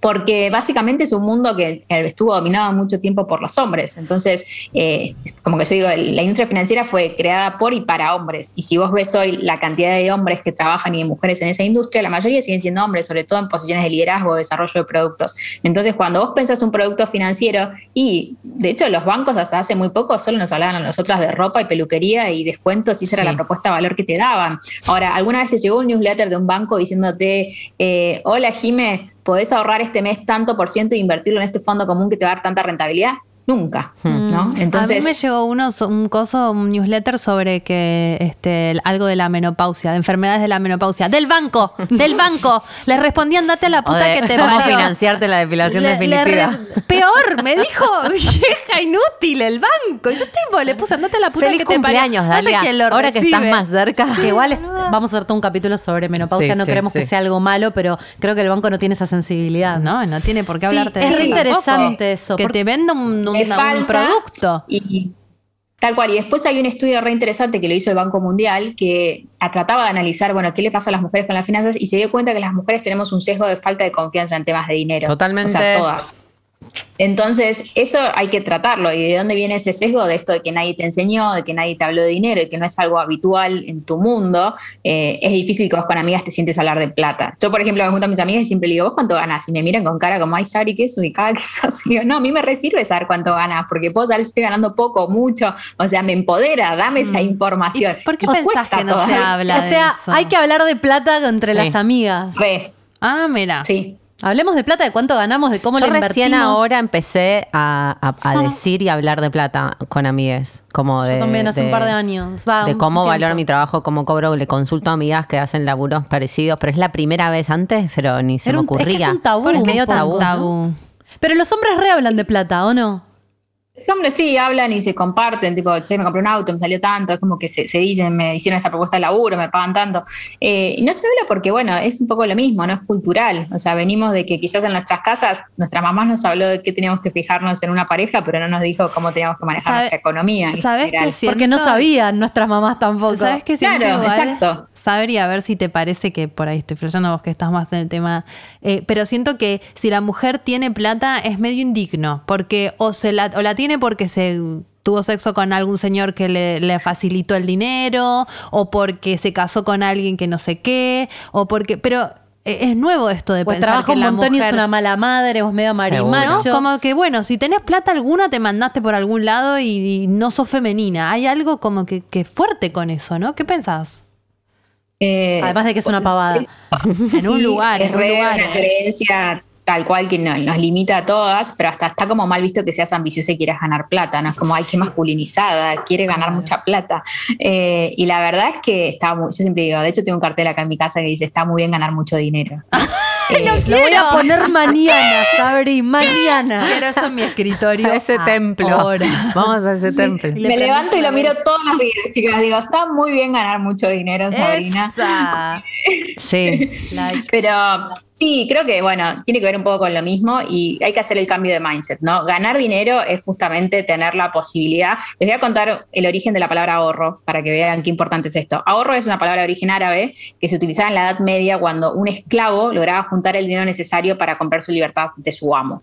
Porque básicamente es un mundo que estuvo dominado mucho tiempo por los hombres. Entonces, eh, como que yo digo, la industria financiera fue creada por y para hombres. Y si vos ves hoy la cantidad de hombres que trabajan y de mujeres en esa industria, la mayoría siguen siendo hombres, sobre todo en posiciones de liderazgo, desarrollo de productos. Entonces, cuando vos pensás un producto financiero, y de hecho los bancos hasta hace muy poco solo nos hablaban a nosotras de ropa y peluquería y descuentos, y esa era la propuesta de valor que te daban. Ahora, ¿alguna vez te llegó un newsletter de un banco diciéndote, eh, hola Jime, podés ahorrar este mes tanto por ciento e invertirlo en este fondo común que te va a dar tanta rentabilidad? Nunca, ¿no? Entonces, a mí me llegó uno, un coso, un newsletter sobre que este, algo de la menopausia, de enfermedades de la menopausia. Del banco, del (laughs) banco. Les respondían, date a la puta de que te cómo parió. financiarte la depilación Le- le definitiva. re- peor, me dijo, (laughs) vieja inútil, el banco. Yo tipo, le puse, andate a la puta Feliz que te cumpleaños, sé Dalia. quién lo Ahora que estás más cerca. Igual es- vamos a hacer todo un capítulo sobre menopausia, Sí, no sí, queremos que sea algo malo, pero creo que el banco no tiene esa sensibilidad. No, no tiene por qué Sí, hablarte es de re eso tampoco. interesante eso. Que te venda un, un- le un falta producto. Y, tal cual. Y después hay un estudio re interesante que lo hizo el Banco Mundial que trataba de analizar, bueno, qué le pasa a las mujeres con las finanzas y se dio cuenta que las mujeres tenemos un sesgo de falta de confianza en temas de dinero. Totalmente. O sea, todas. Entonces, eso hay que tratarlo. ¿Y de dónde viene ese sesgo? De esto de que nadie te enseñó, de que nadie te habló de dinero, de que no es algo habitual en tu mundo. Eh, es difícil que vos con amigas te sientes a hablar de plata. Yo, por ejemplo, me junto a mis amigas y siempre le digo, ¿vos cuánto ganas? Y me miran con cara como, ay, Sabri, ¿qué es ubicada que sos? (laughs) Y digo, no, a mí me re sirve saber cuánto ganas, porque puedo saber si estoy ganando poco o mucho. O sea, me empodera, dame esa información. ¿Y por qué pensás cuesta que no se todavía. habla o de sea, eso? hay que hablar de plata entre Sí. las amigas. Re, Ah, mira. sí. Hablemos de plata, de cuánto ganamos, de cómo Yo recién invertimos. ahora empecé a, a- a decir y hablar de plata con amigues. Como de, Yo también hace un par de años. Va, de cómo tiempo. valoro mi trabajo, cómo cobro. Le consulto a amigas que hacen laburos parecidos, pero es la primera vez antes, pero ni se Era me un- es que ocurría. es un tabú, Es medio. Tabú. Pero los hombres re hablan de plata, ¿o no? Los hombres sí hablan y se comparten, tipo, che, me compré un auto, me salió tanto, es como que se, se dicen, me hicieron esta propuesta de laburo, me pagan tanto. Eh, y no se habla porque, bueno, es un poco lo mismo, no es cultural. O sea, venimos de que quizás en nuestras casas, nuestra mamá nos habló de qué teníamos que fijarnos en una pareja, pero no nos dijo cómo teníamos que manejar Sabe- nuestra economía. ¿Sabes qué? Porque no sabían nuestras mamás tampoco. ¿Sabes qué Claro, igual? exacto. Saber y a ver si te parece que por ahí estoy flasheando vos que estás más en el tema. Eh, pero siento que si la mujer tiene plata es medio indigno. Porque o, se la, o la tiene porque se tuvo sexo con algún señor que le, le facilitó el dinero, o porque se casó con alguien que no sé qué, o porque. Pero eh, es nuevo esto de Pues pensar trabaja que un la montón y es mujer- una mala madre, o es medio marimacho. ¿no? Como que, bueno, si tenés plata alguna, te mandaste por algún lado y, y no sos femenina. Hay algo como que, que fuerte con eso, ¿no? ¿Qué pensás? Eh, Además de que es una pavada. (laughs) En un Sí, lugar, es en un re lugar. una eh. creencia tal cual que no- nos limita a todas, pero hasta está como mal visto que seas ambiciosa y quieras ganar plata, ¿no? Es como, ay, qué masculinizada, quiere ganar mucha plata. Eh, y la verdad es que está muy, yo siempre digo, de hecho tengo un cartel acá en mi casa que dice, está muy bien ganar mucho dinero. (laughs) Eh, Lo voy a poner mañana, Sabri, mañana. Quiero eso en mi escritorio. A ese templo. ahora. Vamos a ese templo. Le me levanto y lo miro todos los días, chicas. Digo, está muy bien ganar mucho dinero, Sabrina. Esa. Sí. Like. Pero sí, creo que, bueno, tiene que ver un poco con lo mismo y hay que hacer el cambio de mindset, ¿no? Ganar dinero es justamente tener la posibilidad. Les voy a contar el origen de la palabra ahorro para que vean qué importante es esto. Ahorro es una palabra de origen árabe que se utilizaba en la Edad Media cuando un esclavo lograba juntar el dinero necesario para comprar su libertad de su amo.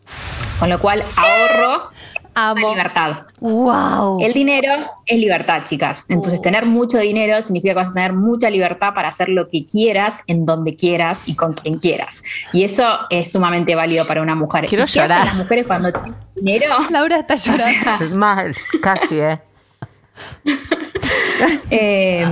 Con lo cual, ahorro Amo. libertad. ¡Wow! El dinero es libertad, chicas. Entonces, tener mucho dinero significa que vas a tener mucha libertad para hacer lo que quieras, en donde quieras y con quien quieras. Y eso es sumamente válido para una mujer. Quiero ¿Y qué hacen llorar. las mujeres cuando tienen dinero? (laughs) Laura está llorando. Mal, casi, ¿eh? (laughs) Eh,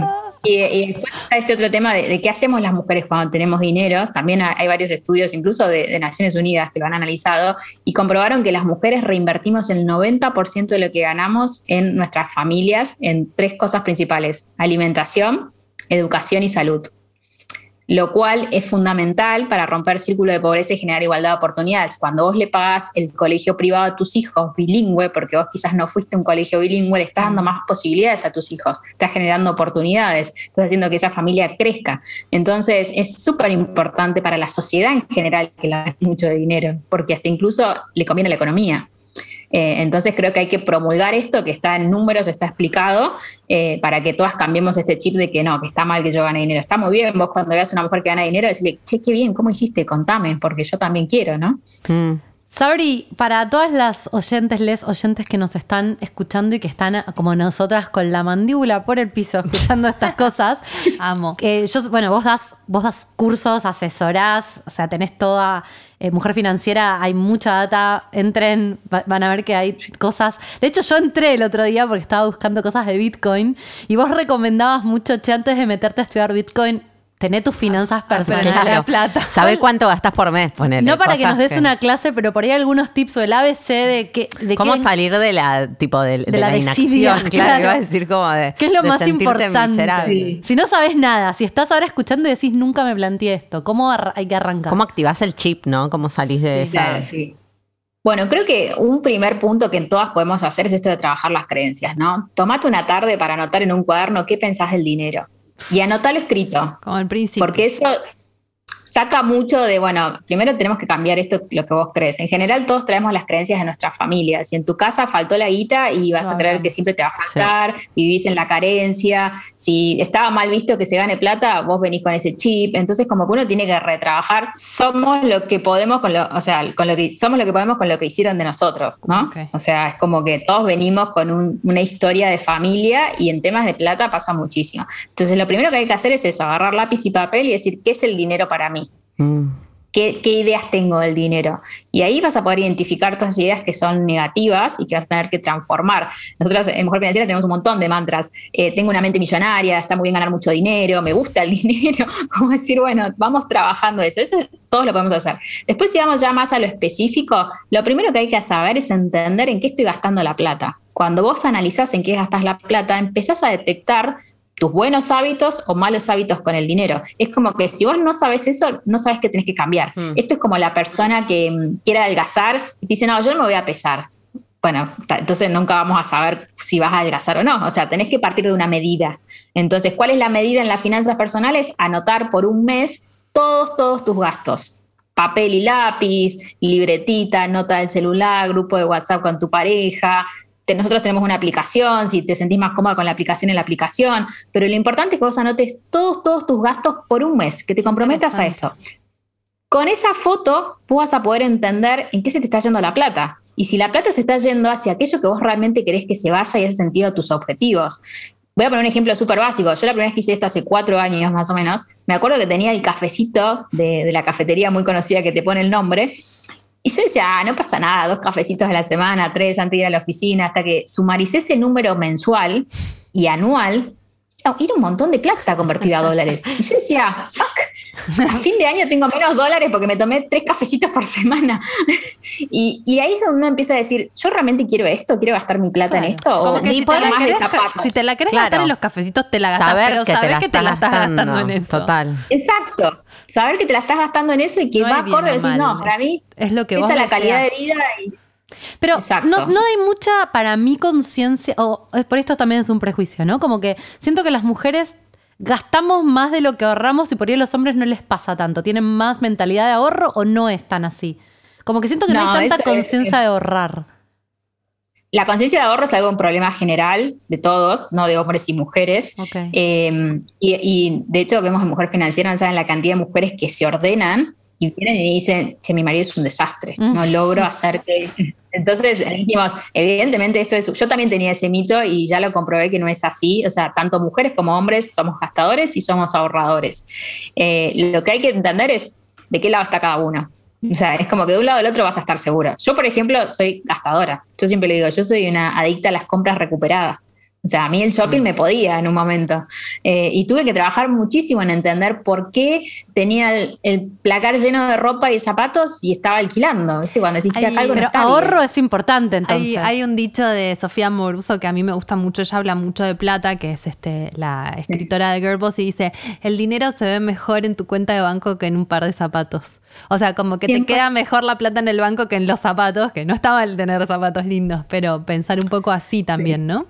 y, y después está este otro tema de, de qué hacemos las mujeres cuando tenemos dinero. También hay varios estudios, incluso de, de Naciones Unidas, que lo han analizado y comprobaron que las mujeres reinvertimos el 90% de lo que ganamos en nuestras familias en tres cosas principales: alimentación, educación y salud. Lo cual es fundamental para romper el círculo de pobreza y generar igualdad de oportunidades. Cuando vos le pagás el colegio privado a tus hijos bilingüe, porque vos quizás no fuiste a un colegio bilingüe, le estás dando más posibilidades a tus hijos, estás generando oportunidades, estás haciendo que esa familia crezca. Entonces es súper importante para la sociedad en general que la mucho de dinero, porque hasta incluso le conviene a la economía. Eh, entonces creo que hay que promulgar esto, que está en números, está explicado, eh, para que todas cambiemos este chip de que no, que está mal que yo gane dinero. Está muy bien vos cuando veas a una mujer que gana dinero, decirle, che, qué bien, ¿cómo hiciste? Contame, porque yo también quiero, ¿no? Mm. Sabri, para todas las oyentes, les oyentes que nos están escuchando y que están como nosotras con la mandíbula por el piso escuchando estas (laughs) cosas, Amo. eh, yo, bueno, vos das, vos das cursos, asesorás, o sea, tenés toda eh, mujer financiera, hay mucha data, entren, va- van a ver que hay cosas. De hecho, yo entré el otro día porque estaba buscando cosas de Bitcoin y vos recomendabas mucho, che, antes de meterte a estudiar Bitcoin, tener tus finanzas pero personales. no la plata. ¿Sabe cuánto gastas por mes? Ponele, No para que nos des una clase, pero por ahí algunos tips o el ABC de que de ¿Cómo qué, salir de la tipo de, de de la la, inacción? (laughs) Claro, claro. iba a decir como de. qué es lo más importante. miserable. Si no sabes nada, si estás ahora escuchando y decís nunca me planteé esto, ¿cómo hay que arrancar? ¿Cómo activás el chip, no? ¿Cómo salís de esa? Claro, sí. Bueno, creo que un primer punto que todas podemos hacer es esto de trabajar las creencias, ¿no? Tomate una tarde para anotar en un cuaderno qué pensás del dinero y anotalo escrito, Como el príncipe. porque eso saca mucho de, bueno, primero tenemos que cambiar esto, lo que vos crees. En general todos traemos las creencias de nuestras familias. Si en tu casa faltó la guita y vas a creer que siempre te va a faltar, vivís en la carencia, si estaba mal visto que se gane plata, vos venís con ese chip. Entonces como que uno tiene que retrabajar. Somos lo que podemos con lo, o sea, con lo que, somos lo que podemos con lo que hicieron de nosotros, ¿no? O sea, es como que todos venimos con un- una historia de familia y en temas de plata pasa muchísimo. Entonces lo primero que hay que hacer es eso, agarrar lápiz y papel y decir, ¿qué es el dinero para mí? Mm. ¿Qué, ideas tengo del dinero? Y ahí vas a poder identificar todas esas ideas que son negativas y que vas a tener que transformar. Nosotros en Mujer Financiera tenemos un montón de mantras. Eh, tengo una mente millonaria, está muy bien ganar mucho dinero, me gusta el (laughs) dinero. Como decir, bueno, vamos trabajando eso. Eso todos lo podemos hacer. Después, si vamos ya más a lo específico, lo primero que hay que saber es entender en qué estoy gastando la plata. Cuando vos analizás en qué gastas la plata, empezás a detectar tus buenos hábitos o malos hábitos con el dinero. Es como que si vos no sabes eso, no sabes que tenés que cambiar. Mm. Esto es como la persona que mm, quiere adelgazar y te dice, no, yo no me voy a pesar. Bueno, entonces nunca vamos a saber si vas a adelgazar o no. O sea, tenés que partir de una medida. Entonces, ¿cuál es la medida en las finanzas personales? Anotar por un mes todos, todos tus gastos. Papel y lápiz, libretita, nota del celular, grupo de WhatsApp con tu pareja, te- nosotros tenemos una aplicación, si te sentís más cómoda con la aplicación en la aplicación, pero lo importante es que vos anotes todos, todos tus gastos por un mes, que te comprometas a eso. Con esa foto vos vas a poder entender en qué se te está yendo la plata. Y si la plata se está yendo hacia aquello que vos realmente querés que se vaya y hace sentido a tus objetivos. Voy a poner un ejemplo súper básico. Yo la primera vez que hice esto hace cuatro años más o menos, me acuerdo que tenía el cafecito de, de la cafetería muy conocida que te pone el nombre. Y yo decía, ah, no pasa nada, dos cafecitos a la semana, tres antes de ir a la oficina, hasta que sumaricé ese número mensual y anual. No, Era un montón de plata convertida a (laughs) dólares. Y yo decía, fuck, a fin de año tengo menos dólares porque me tomé tres cafecitos por semana. (laughs) Y, y ahí es donde uno empieza a decir, yo realmente quiero esto, quiero gastar mi plata en esto, Como o que ni si te, la querés, ga- zapatos. si te la querés Claro. gastar en los cafecitos, te la gastas, Saber pero que te sabés la que te estás la estás gastando. gastando en eso. Total. Exacto. Saber que te la estás gastando en eso y que No va acorde, decís, no, para mí Es lo que esa vos es la calidad de vida y Pero no, no hay mucha, para mí, conciencia, o eh, por esto también es un prejuicio, ¿no? Como que siento que las mujeres gastamos más de lo que ahorramos y por ahí a los hombres no les pasa tanto. ¿Tienen más mentalidad de ahorro o no es tan así? Como que siento que no, No, hay tanta es- conciencia de ahorrar. La conciencia de ahorro es algo un problema general de todos, no de hombres y mujeres. Eh, y, y, de hecho vemos en Mujer Financiera, no saben la cantidad de mujeres que se ordenan y vienen y dicen, che, mi marido es un desastre, no logro hacer que Entonces dijimos, evidentemente esto es, yo también tenía ese mito y ya lo comprobé que no es así, o sea, tanto mujeres como hombres somos gastadores y somos ahorradores. Eh, lo que hay que entender es de qué lado está cada uno. O sea, es como que de un lado del otro vas a estar segura. Yo, por ejemplo, soy gastadora. Yo siempre le digo, yo soy una adicta a las compras recuperadas. O sea, a mí el shopping mm. me podía en un momento. Eh, y tuve que trabajar muchísimo en entender por qué tenía el, placar lleno de ropa y zapatos y estaba alquilando. ¿Viste? Cuando decís, algo Pero ahorro es importante entonces. Hay, un dicho de Sofía Moruso que a mí me gusta mucho. Ella habla mucho de plata, que es este la escritora de Girlboss, y dice: el dinero se ve mejor en tu cuenta de banco que en un par de zapatos. O sea, como que te queda mejor la plata en el banco que en los zapatos, que no estaba el tener zapatos lindos, pero pensar un poco así también, ¿no?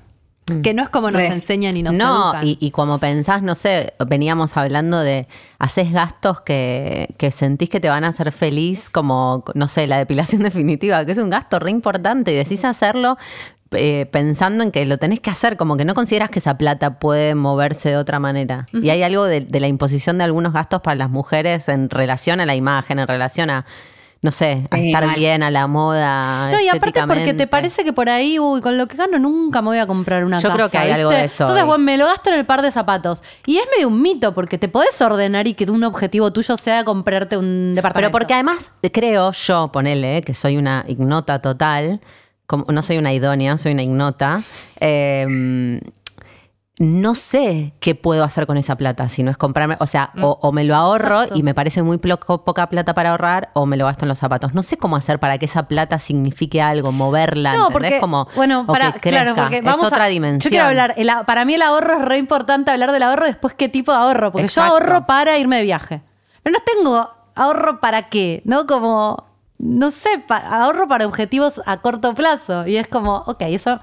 Mm. Que no es como nos enseñan y nos no, Y, y, como pensás, no sé, veníamos hablando de haces gastos que, que, sentís que te van a hacer feliz, como, no sé, la depilación (laughs) definitiva, que es un gasto re importante y decís hacerlo eh, pensando en que lo tenés que hacer, como que no consideras que esa plata puede moverse de otra manera. Y hay algo de, de la imposición de algunos gastos para las mujeres en relación a la imagen, en relación a no sé, a estar bien, a la moda. No, y aparte porque te parece que por ahí, uy, con lo que gano nunca me voy a comprar una Yo casa. creo que hay algo de eso. Entonces, bueno, me lo gasto en el par de zapatos. Y es medio un mito, porque te podés ordenar y que un objetivo tuyo sea comprarte un departamento. Pero porque además, creo yo, ponele, que soy una ignota total, como, no soy una idónea, soy una ignota. Eh, no sé qué puedo hacer con esa plata, si no es comprarme, o sea, o, me lo ahorro y me parece muy poca plata para ahorrar, o me lo gasto en los zapatos. No sé cómo hacer para que esa plata signifique algo, moverla, no, ¿entendés? Porque, como, bueno, para, claro, porque vamos es otra dimensión. Yo quiero hablar, para mí el ahorro es re importante hablar del ahorro, después qué tipo de ahorro, porque yo ahorro para irme de viaje. Pero no tengo ahorro para qué, ¿no? Como, no sé, ahorro para objetivos a corto plazo. Y es como, ok, eso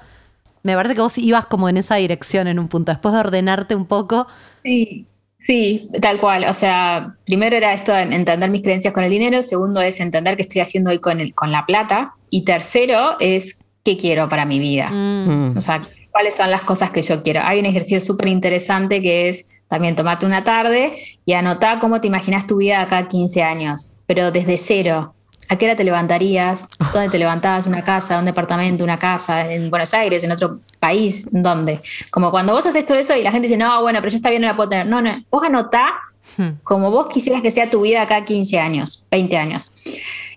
me parece que vos ibas como en esa dirección en un punto, después de ordenarte un poco. Sí, sí, tal cual. O sea, primero era esto de entender mis creencias con el dinero, segundo es entender qué estoy haciendo hoy con, el, con la plata, y tercero es qué quiero para mi vida. Mm. O sea, cuáles son las cosas que yo quiero. Hay un ejercicio súper interesante que es también tomarte una tarde y anotar cómo te imaginas tu vida acá 15 años, pero desde cero. ¿A qué hora te levantarías? ¿Dónde te levantabas? ¿Una casa? ¿Un departamento? ¿Una casa? ¿En Buenos Aires? ¿En otro país? ¿Dónde? Como cuando vos haces todo eso y la gente dice, no, bueno, pero yo está bien, no la puedo tener. No, no, vos anotá hmm. como vos quisieras que sea tu vida acá 15 años, 20 años.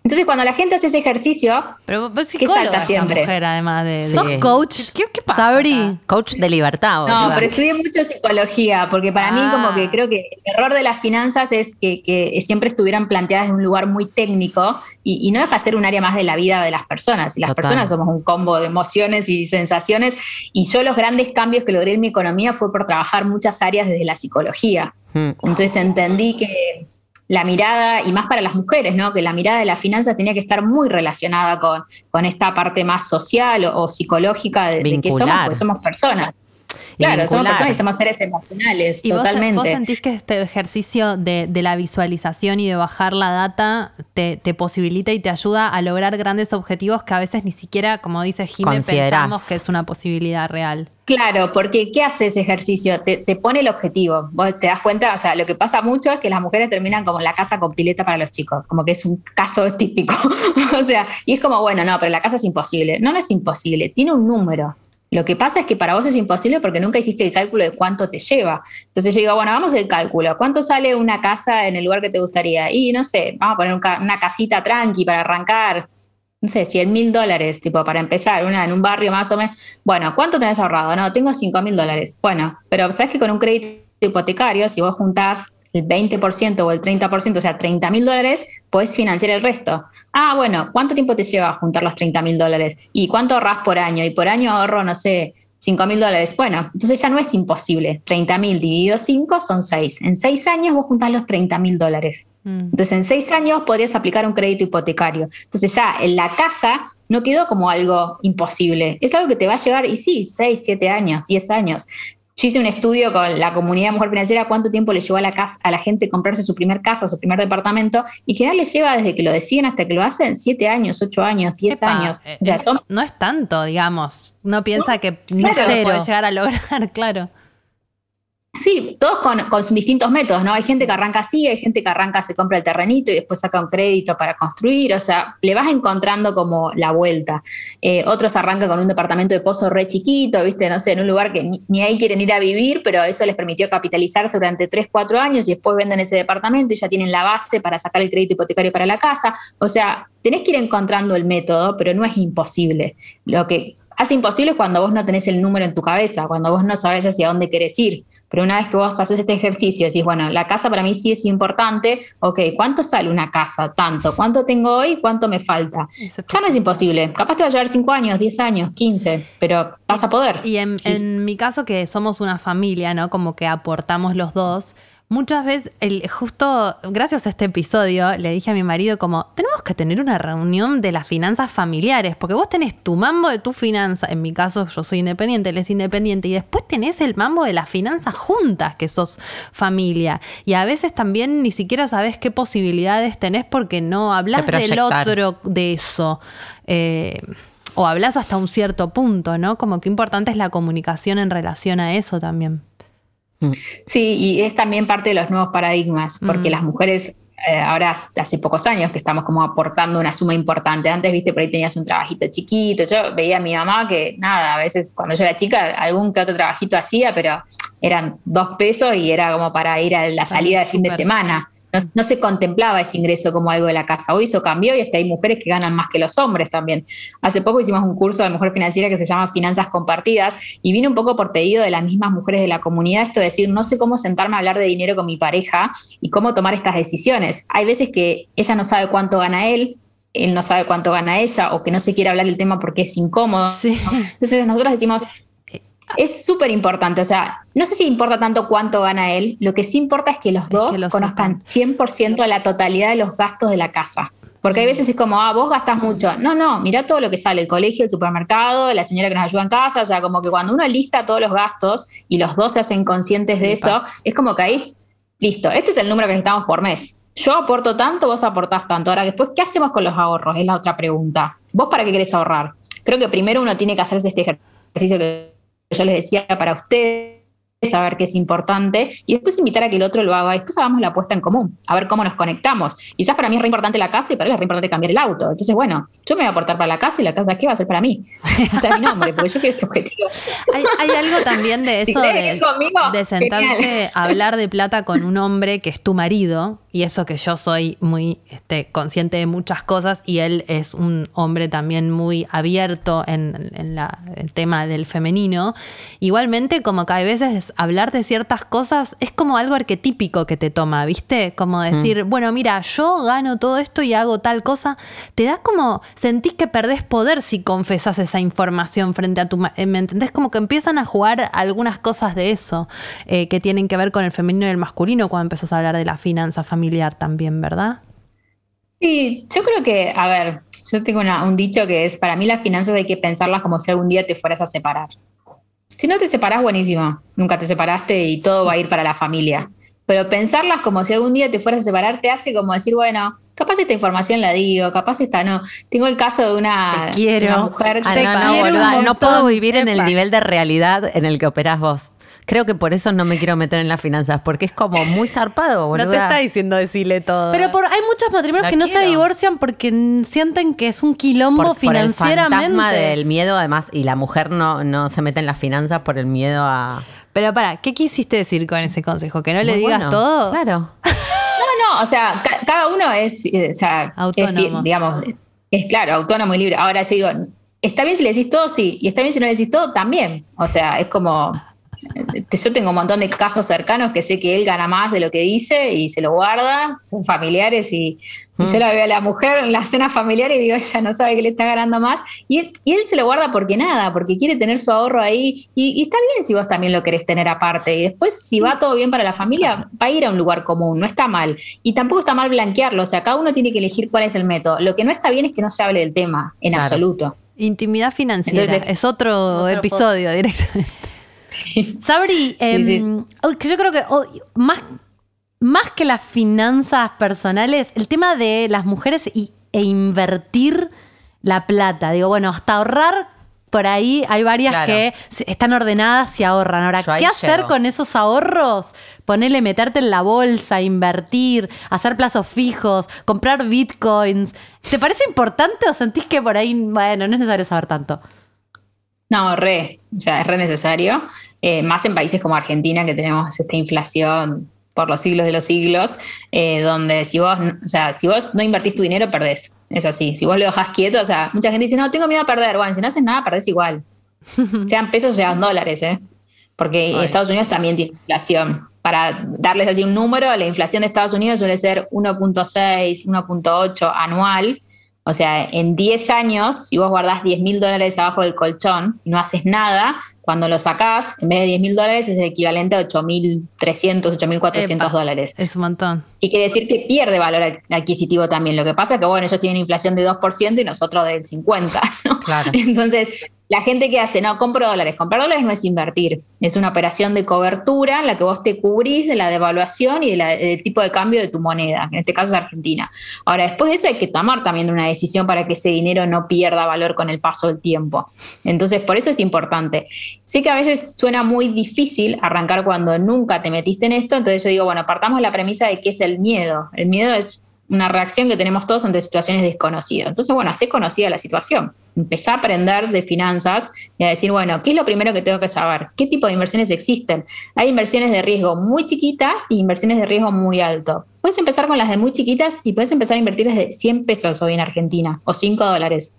Entonces, cuando la gente hace ese ejercicio, pero ¿qué salta siempre? Mujer, además de, ¿Sos coach? ¿Qué, qué pasa? Sabri. Coach de libertad. No, pero estudié mucho psicología, porque para mí como que ah. creo que el error de las finanzas es que, siempre estuvieran planteadas en un lugar muy técnico y, no deja de ser un área más de la vida de las personas. Y las personas somos un combo de emociones y sensaciones. Y yo los grandes cambios que logré en mi economía fue por trabajar muchas áreas desde la psicología. Hmm. Entonces entendí que la mirada, y más para las mujeres, ¿no? Que la mirada de la finanza tenía que estar muy relacionada con, con esta parte más social o, psicológica de, que somos, pues somos personas. Claro, somos personas y somos seres emocionales, ¿Y totalmente. Vos, sentís que este ejercicio de, la visualización y de bajar la data te, posibilita y te ayuda a lograr grandes objetivos que a veces ni siquiera, como dice Jiménez, pensamos que es una posibilidad real? Claro, porque ¿qué hace ese ejercicio? Te, pone el objetivo. Vos te das cuenta, o sea, lo que pasa mucho es que las mujeres terminan como en la casa con pileta para los chicos, como que es un caso (laughs) típico. o sea, y es como, bueno, no, pero la casa es imposible. No, no es imposible, tiene un número. Lo que pasa es que para vos es imposible porque nunca hiciste el cálculo de cuánto te lleva. Entonces yo digo, bueno, vamos al cálculo. ¿Cuánto sale una casa en el lugar que te gustaría? Y no sé, vamos a poner una casita tranqui para arrancar. No sé, 100 mil dólares, tipo, para empezar, una en un barrio más o menos. Bueno, ¿cuánto tenés ahorrado? No, tengo 5 mil dólares. Bueno, pero sabes que con un crédito hipotecario, si vos juntás el 20% o el 30%, o sea, 30 mil dólares, puedes financiar el resto. Ah, bueno, ¿cuánto tiempo te lleva juntar los 30 mil dólares? ¿Y cuánto ahorras por año? Y por año ahorro, no sé, 5 mil dólares. Bueno, entonces ya no es imposible. 30 mil dividido 5 son 6. En 6 años vos juntás los 30 mil dólares. Mm. Entonces en 6 años podrías aplicar un crédito hipotecario. Entonces ya en la casa no quedó como algo imposible. Es algo que te va a llevar, y sí, 6, 7 años, 10 años. Yo hice un estudio con la comunidad Mujer Financiera, cuánto tiempo le llevó a la, casa, a la gente comprarse su primer casa, su primer departamento, y en general le lleva desde que lo deciden hasta que lo hacen, siete años, ocho años, diez años. Eh, no es tanto, digamos. Uno piensa que no se puede llegar a lograr, (laughs) claro. Sí, todos con, con, sus distintos métodos, ¿no? Hay gente que arranca así, hay gente que arranca, se compra el terrenito y después saca un crédito para construir, o sea, le vas encontrando como la vuelta. Eh, otros arrancan con un departamento de pozo re chiquito, ¿viste? No sé, en un lugar que ni, ni, ahí quieren ir a vivir, pero eso les permitió capitalizarse durante 3, 4 años y después venden ese departamento y ya tienen la base para sacar el crédito hipotecario para la casa. O sea, tenés que ir encontrando el método, pero no es imposible. Lo que hace imposible es cuando vos no tenés el número en tu cabeza, cuando vos no sabes hacia dónde querés ir. Pero una vez que vos haces este ejercicio, decís, bueno, la casa para mí sí es importante, ok, ¿cuánto sale una casa? Tanto. ¿Cuánto tengo hoy? ¿Cuánto me falta? Ya no es imposible. Capaz que va a llevar 5 años, 10 años, 15, pero vas a poder. Y en, en mi caso, que somos una familia, ¿no? Como que aportamos los dos. Muchas veces, el, justo gracias a este episodio, le dije a mi marido como, tenemos que tener una reunión de las finanzas familiares, porque vos tenés tu mambo de tu finanza, en mi caso yo soy independiente, él es independiente, y después tenés el mambo de las finanzas juntas, que sos familia. Y a veces también ni siquiera sabés qué posibilidades tenés porque no hablas del otro de eso. Eh, o hablas hasta un cierto punto, ¿no? Como que importante es la comunicación en relación a eso también. Sí, y es también parte de los nuevos paradigmas, porque mm. las mujeres eh, ahora hace pocos años que estamos como aportando una suma importante. Antes, viste, por ahí tenías un trabajito chiquito. Yo veía a mi mamá que, nada, a veces cuando yo era chica, algún que otro trabajito hacía, pero eran dos pesos y era como para ir a la salida de fin de semana. No, se contemplaba ese ingreso como algo de la casa. Hoy eso cambió y hasta hay mujeres que ganan más que los hombres también. Hace poco hicimos un curso de mujer financiera que se llama Finanzas Compartidas y vino un poco por pedido de las mismas mujeres de la comunidad esto de decir, no sé cómo sentarme a hablar de dinero con mi pareja y cómo tomar estas decisiones. Hay veces que ella no sabe cuánto gana él, él no sabe cuánto gana ella o que no se quiere hablar el tema porque es incómodo. Entonces nosotros decimos, es súper importante, o sea, no sé si importa tanto cuánto gana él, lo que sí importa es que los dos conozcan 100% la totalidad de los gastos de la casa. Porque hay veces es como, ah, vos gastas mucho. No, no, mira todo lo que sale, el colegio, el supermercado, la señora que nos ayuda en casa, o sea, como que cuando uno lista todos los gastos y los dos se hacen conscientes de eso, es como que ahí, listo, este es el número que necesitamos por mes. Yo aporto tanto, vos aportás tanto. Ahora, después, ¿qué hacemos con los ahorros? Es la otra pregunta. ¿Vos para qué querés ahorrar? Creo que primero uno tiene que hacerse este ejercicio que yo les decía para ustedes, saber qué es importante y después invitar a que el otro lo haga y después hagamos la apuesta en común, a ver cómo nos conectamos. Quizás para mí es re importante la casa y para él es re importante cambiar el auto. Entonces, bueno, yo me voy a aportar para la casa y la casa, ¿qué va a ser para mí? (laughs) Está mi nombre, porque yo quiero este objetivo. Hay, algo también de (laughs) eso de, de, sentarte a hablar de plata con un hombre que es tu marido y eso que yo soy muy este, consciente de muchas cosas y él es un hombre también muy abierto en, el tema del femenino. Igualmente, como que a veces hablar de ciertas cosas es como algo arquetípico que te toma, ¿viste? Como decir, mm. bueno, mira, yo gano todo esto y hago tal cosa. Te da como, sentís que perdés poder si confesas esa información frente a tu... ¿Me entendés? Como que empiezan a jugar algunas cosas de eso eh, que tienen que ver con el femenino y el masculino cuando empezás a hablar de la finanza familiar familiar también, ¿verdad? Sí, yo creo que, a ver, yo tengo un dicho que es, para mí las finanzas hay que pensarlas como si algún día te fueras a separar. Si no te separás, buenísimo, nunca te separaste y todo va a ir para la familia. Pero pensarlas como si algún día te fueras a separar te hace como decir, bueno, capaz esta información la digo, capaz esta no. Tengo el caso de una, te quiero. mujer. te no, no, puedo vivir en el nivel de realidad en el que operás vos. Creo que por eso no me quiero meter en las finanzas, porque es como muy zarpado, boluda. No te está diciendo decirle todo. Pero por, hay muchos matrimonios que no se divorcian porque sienten que es un quilombo financieramente. Por el fantasma del miedo, además, y la mujer no, no se mete en las finanzas por el miedo a... Pero para, ¿qué quisiste decir con ese consejo? ¿Que no le digas todo? Claro. No, no, o sea, cada uno es, o sea, autónomo. digamos, es claro, autónomo y libre. Ahora yo digo, está bien si le decís todo, sí, y está bien si no le decís todo, también. O sea, es como yo tengo un montón de casos cercanos que sé que él gana más de lo que dice y se lo guarda, son familiares y, yo mm. la veo a la mujer en la cena familiar y digo, ella no sabe que le está ganando más. Y él, y él se lo guarda porque nada, porque quiere tener su ahorro ahí. Y, está bien si vos también lo querés tener aparte. Y después, si va todo bien para la familia, va a ir a un lugar común, no está mal. Y tampoco está mal blanquearlo, o sea, cada uno tiene que elegir cuál es el método. Lo que no está bien es que no se hable del tema en absoluto. Intimidad financiera, es otro, episodio directamente. (laughs) Sabri, em, yo creo que más, más que las finanzas personales, el tema de las mujeres y, e invertir la plata. Digo, bueno, hasta ahorrar por ahí hay varias Claro. que están ordenadas y ahorran. Ahora, ¿qué hacer llego. con esos ahorros? Ponerle, meterte en la bolsa, invertir, hacer plazos fijos, comprar bitcoins. ¿Te parece importante o sentís que por ahí, bueno, no es necesario saber tanto? No, re, o sea, es re necesario. Eh, más en países como Argentina, que tenemos esta inflación por los siglos de los siglos, eh, donde si vos, o sea, si vos no invertís tu dinero, perdés. Es así. Si vos lo dejás quieto, o sea, mucha gente dice, no, tengo miedo a perder. Bueno, si no haces nada, perdés igual. (laughs) sean pesos, sean dólares, ¿eh? Porque Ay. Estados Unidos también tiene inflación. Para darles así un número, la inflación de Estados Unidos suele ser 1.6, 1.8 anual. O sea, en 10 años, si vos guardás 10 mil dólares abajo del colchón y no haces nada, cuando lo sacás, en vez de 10 mil dólares es el equivalente a 8.300, 8.400 Epa. dólares. Es un montón. Y quiere decir que pierde valor ad- adquisitivo también. Lo que pasa es que, bueno, ellos tienen inflación de 2% y nosotros del 50%. ¿no? Claro. (laughs) Entonces, la gente que hace, no, compro dólares. Comprar dólares no es invertir. Es una operación de cobertura en la que vos te cubrís de la devaluación y del tipo de cambio de tu moneda. En este caso es Argentina. Ahora, después de eso hay que tomar también una decisión para que ese dinero no pierda valor con el paso del tiempo. Entonces, por eso es importante. Sé que a veces suena muy difícil arrancar cuando nunca te metiste en esto, entonces yo digo, bueno, partamos la premisa de qué es el miedo. El miedo es una reacción que tenemos todos ante situaciones desconocidas. Entonces, bueno, hacer conocida la situación. Empezá a aprender de finanzas y a decir, bueno, ¿qué es lo primero que tengo que saber? ¿Qué tipo de inversiones existen? Hay inversiones de riesgo muy chiquita y inversiones de riesgo muy alto. Puedes empezar con las de muy chiquitas y puedes empezar a invertir desde 100 pesos hoy en Argentina o 5 dólares.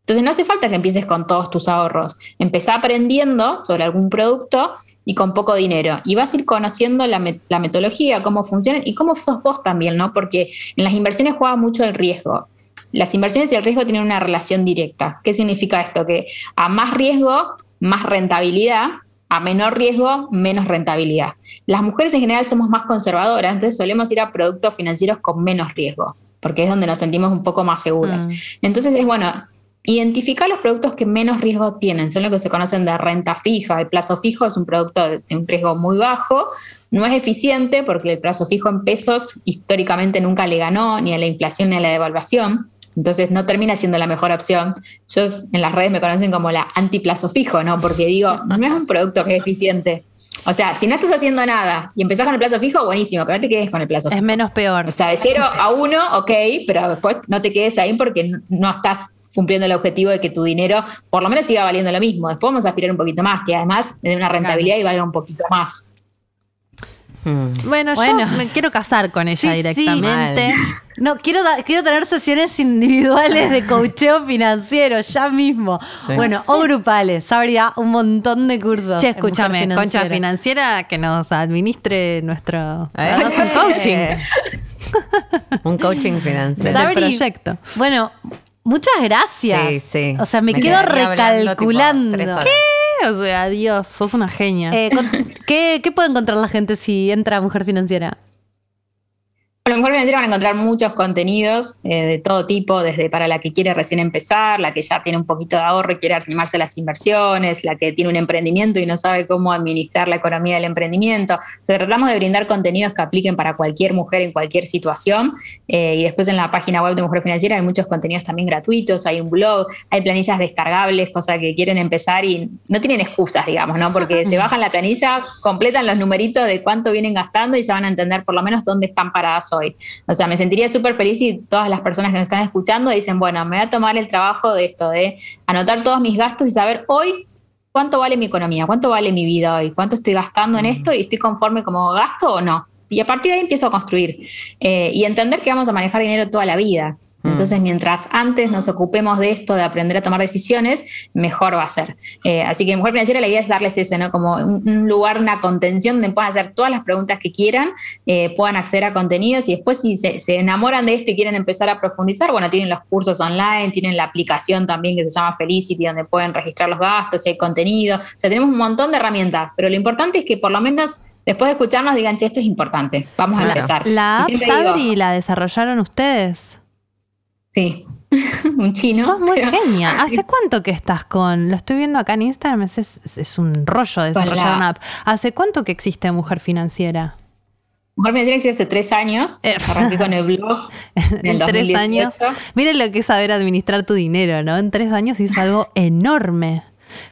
Entonces no hace falta que empieces con todos tus ahorros. Empezá aprendiendo sobre algún producto y con poco dinero. Y vas a ir conociendo la, met- la metodología, cómo funcionan y cómo sos vos también, ¿no? Porque en las inversiones juega mucho el riesgo. Las inversiones y el riesgo tienen una relación directa. ¿Qué significa esto? Que a más riesgo, más rentabilidad, a menor riesgo, menos rentabilidad. Las mujeres en general somos más conservadoras, entonces solemos ir a productos financieros con menos riesgo, porque es donde nos sentimos un poco más seguras. Mm. Entonces es bueno identificar los productos que menos riesgo tienen, son los que se conocen de renta fija. El plazo fijo es un producto de un riesgo muy bajo, no es eficiente porque el plazo fijo en pesos históricamente nunca le ganó ni a la inflación ni a la devaluación. Entonces no termina siendo la mejor opción. Yo en las redes me conocen como la antiplazo fijo, ¿no? Porque digo, no es un producto que es eficiente. O sea, si no estás haciendo nada y empezás con el plazo fijo, buenísimo, pero no te quedes con el plazo Es fijo. menos peor. O sea, de cero a uno, ok, pero después no te quedes ahí porque no estás cumpliendo el objetivo de que tu dinero por lo menos siga valiendo lo mismo. Después vamos a aspirar un poquito más, que además me dé una rentabilidad y valga un poquito más. Hmm. Bueno, Bueno. yo me quiero casar con ella Sí, sí. directamente. No, quiero, quiero tener sesiones individuales de coacheo financiero ya mismo. Sí. Bueno, o grupales. Habría un montón de cursos. Che, escúchame, concha Financiera. que nos administre nuestro Eh, un (laughs) coaching (laughs) Un coaching financiero. Sabri, proyecto. Bueno, muchas gracias. Sí, sí. O sea, me, Me quedo quedaría hablando, tipo, recalculando. horas. O sea, Dios, sos una genia. Eh, con- ¿qué, ¿Qué puede encontrar la gente si entra a Mujer Financiera? A lo mejor financiera van a encontrar muchos contenidos eh, de todo tipo, desde para la que quiere recién empezar, la que ya tiene un poquito de ahorro y quiere animarse a las inversiones, la que tiene un emprendimiento y no sabe cómo administrar la economía del emprendimiento. O sea, tratamos de brindar contenidos que apliquen para cualquier mujer en cualquier situación. Eh, y después en la página web de Mujer Financiera hay muchos contenidos también gratuitos, hay un blog, hay planillas descargables, cosas que quieren empezar y no tienen excusas, digamos, ¿no? Porque se (laughs) bajan la planilla, completan los numeritos de cuánto vienen gastando y ya van a entender por lo menos dónde están paradas O sea, me sentiría súper feliz si todas las personas que nos están escuchando dicen, bueno, me voy a tomar el trabajo de esto, de anotar todos mis gastos y saber hoy cuánto vale mi economía, cuánto vale mi vida hoy, cuánto estoy gastando en esto y estoy conforme como gasto o no. Y a partir de ahí empiezo a construir Eh, y entender que vamos a manejar dinero toda la vida. Entonces, mientras antes nos ocupemos de esto, de aprender a tomar decisiones, mejor va a ser. Eh, así que Mujer Financiera, la idea es darles ese, ¿no? Como un, un lugar, una contención donde puedan hacer todas las preguntas que quieran, eh, puedan acceder a contenidos y después si se, se enamoran de esto y quieren empezar a profundizar, bueno, tienen los cursos online, tienen la aplicación también que se llama Felicity, donde pueden registrar los gastos, y hay contenido. O sea, tenemos un montón de herramientas, pero lo importante es que por lo menos después de escucharnos digan, che, esto es importante, vamos a empezar. La Y app digo, Sabri la desarrollaron ustedes. Sí, (laughs) un chino. Sos muy pero- genia. ¿Hace cuánto que estás con.? Lo estoy viendo acá en Instagram, es, es- es un rollo desarrollar Hola. una app. ¿Hace cuánto que existe Mujer Financiera? Mujer Financiera existe hace tres años. Eh. Arranqué con el blog (laughs) en el tres 2018. años. Miren lo que es saber administrar tu dinero, ¿no? En tres años hizo algo enorme.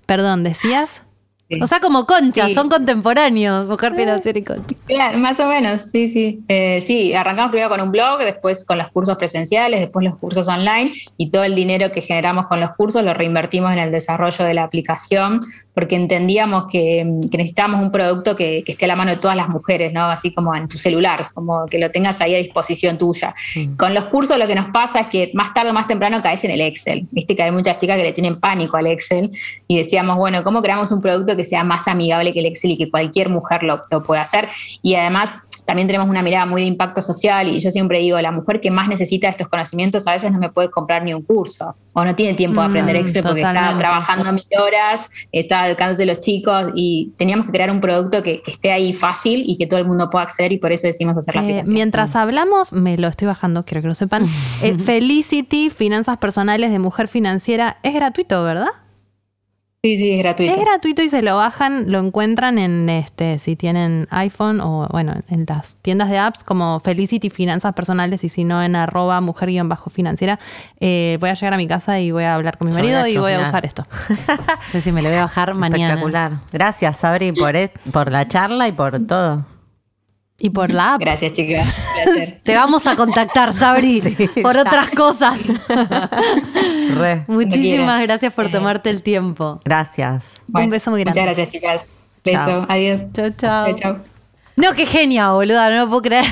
Perdón, ¿decías? Sí. O sea, como concha, Sí. son contemporáneos, mujer financiera y concha. Claro, más o menos, sí, sí. Eh, sí, arrancamos primero con un blog, después con los cursos presenciales, después los cursos online y todo el dinero que generamos con los cursos lo reinvertimos en el desarrollo de la aplicación porque entendíamos que, mm, que necesitábamos un producto que, que esté a la mano de todas las mujeres, ¿no? Así como en tu celular, como que lo tengas ahí a disposición tuya. Con los cursos lo que nos pasa es que más tarde o más temprano caes en el Excel. Viste que hay muchas chicas que le tienen pánico al Excel y decíamos, bueno, ¿cómo creamos un producto que sea más amigable que el Excel y que cualquier mujer lo, lo pueda hacer? Y además también tenemos una mirada muy de impacto social y yo siempre digo, la mujer que más necesita estos conocimientos a veces no me puede comprar ni un curso o no tiene tiempo de aprender Mm, Excel porque está trabajando mil horas, está educándose de los chicos y teníamos que crear un producto que, que esté ahí fácil y que todo el mundo pueda acceder y por eso decidimos hacer la Eh, aplicación. mientras hablamos, me lo estoy bajando, quiero que lo sepan. (laughs) Eh, Felicity, Finanzas Personales de Mujer Financiera, es gratuito, ¿verdad? Sí, sí, es gratuito. Es gratuito y se lo bajan, lo encuentran en este, si tienen iPhone o bueno, en las tiendas de apps como Felicity Finanzas Personales y si no en arroba mujer-financiera. Eh, voy a llegar a mi casa y voy a hablar con mi Yo voy a marido y voy a usar esto. (laughs) Sí, sí, me lo voy a bajar mañana. Espectacular. Gracias, Sabri, por, e- por la charla y por todo. Y por la app. Gracias, chicas. Un placer. (laughs) Te vamos a contactar, Sabri, (laughs) por ya. otras cosas. (laughs) Re. Muchísimas gracias por tomarte el tiempo. Gracias. Bueno, beso muy grande. Muchas gracias, chicas. Beso. Chao. Adiós. Chao, chao. Chao, chao. No, qué genia, boluda, no lo puedo creer.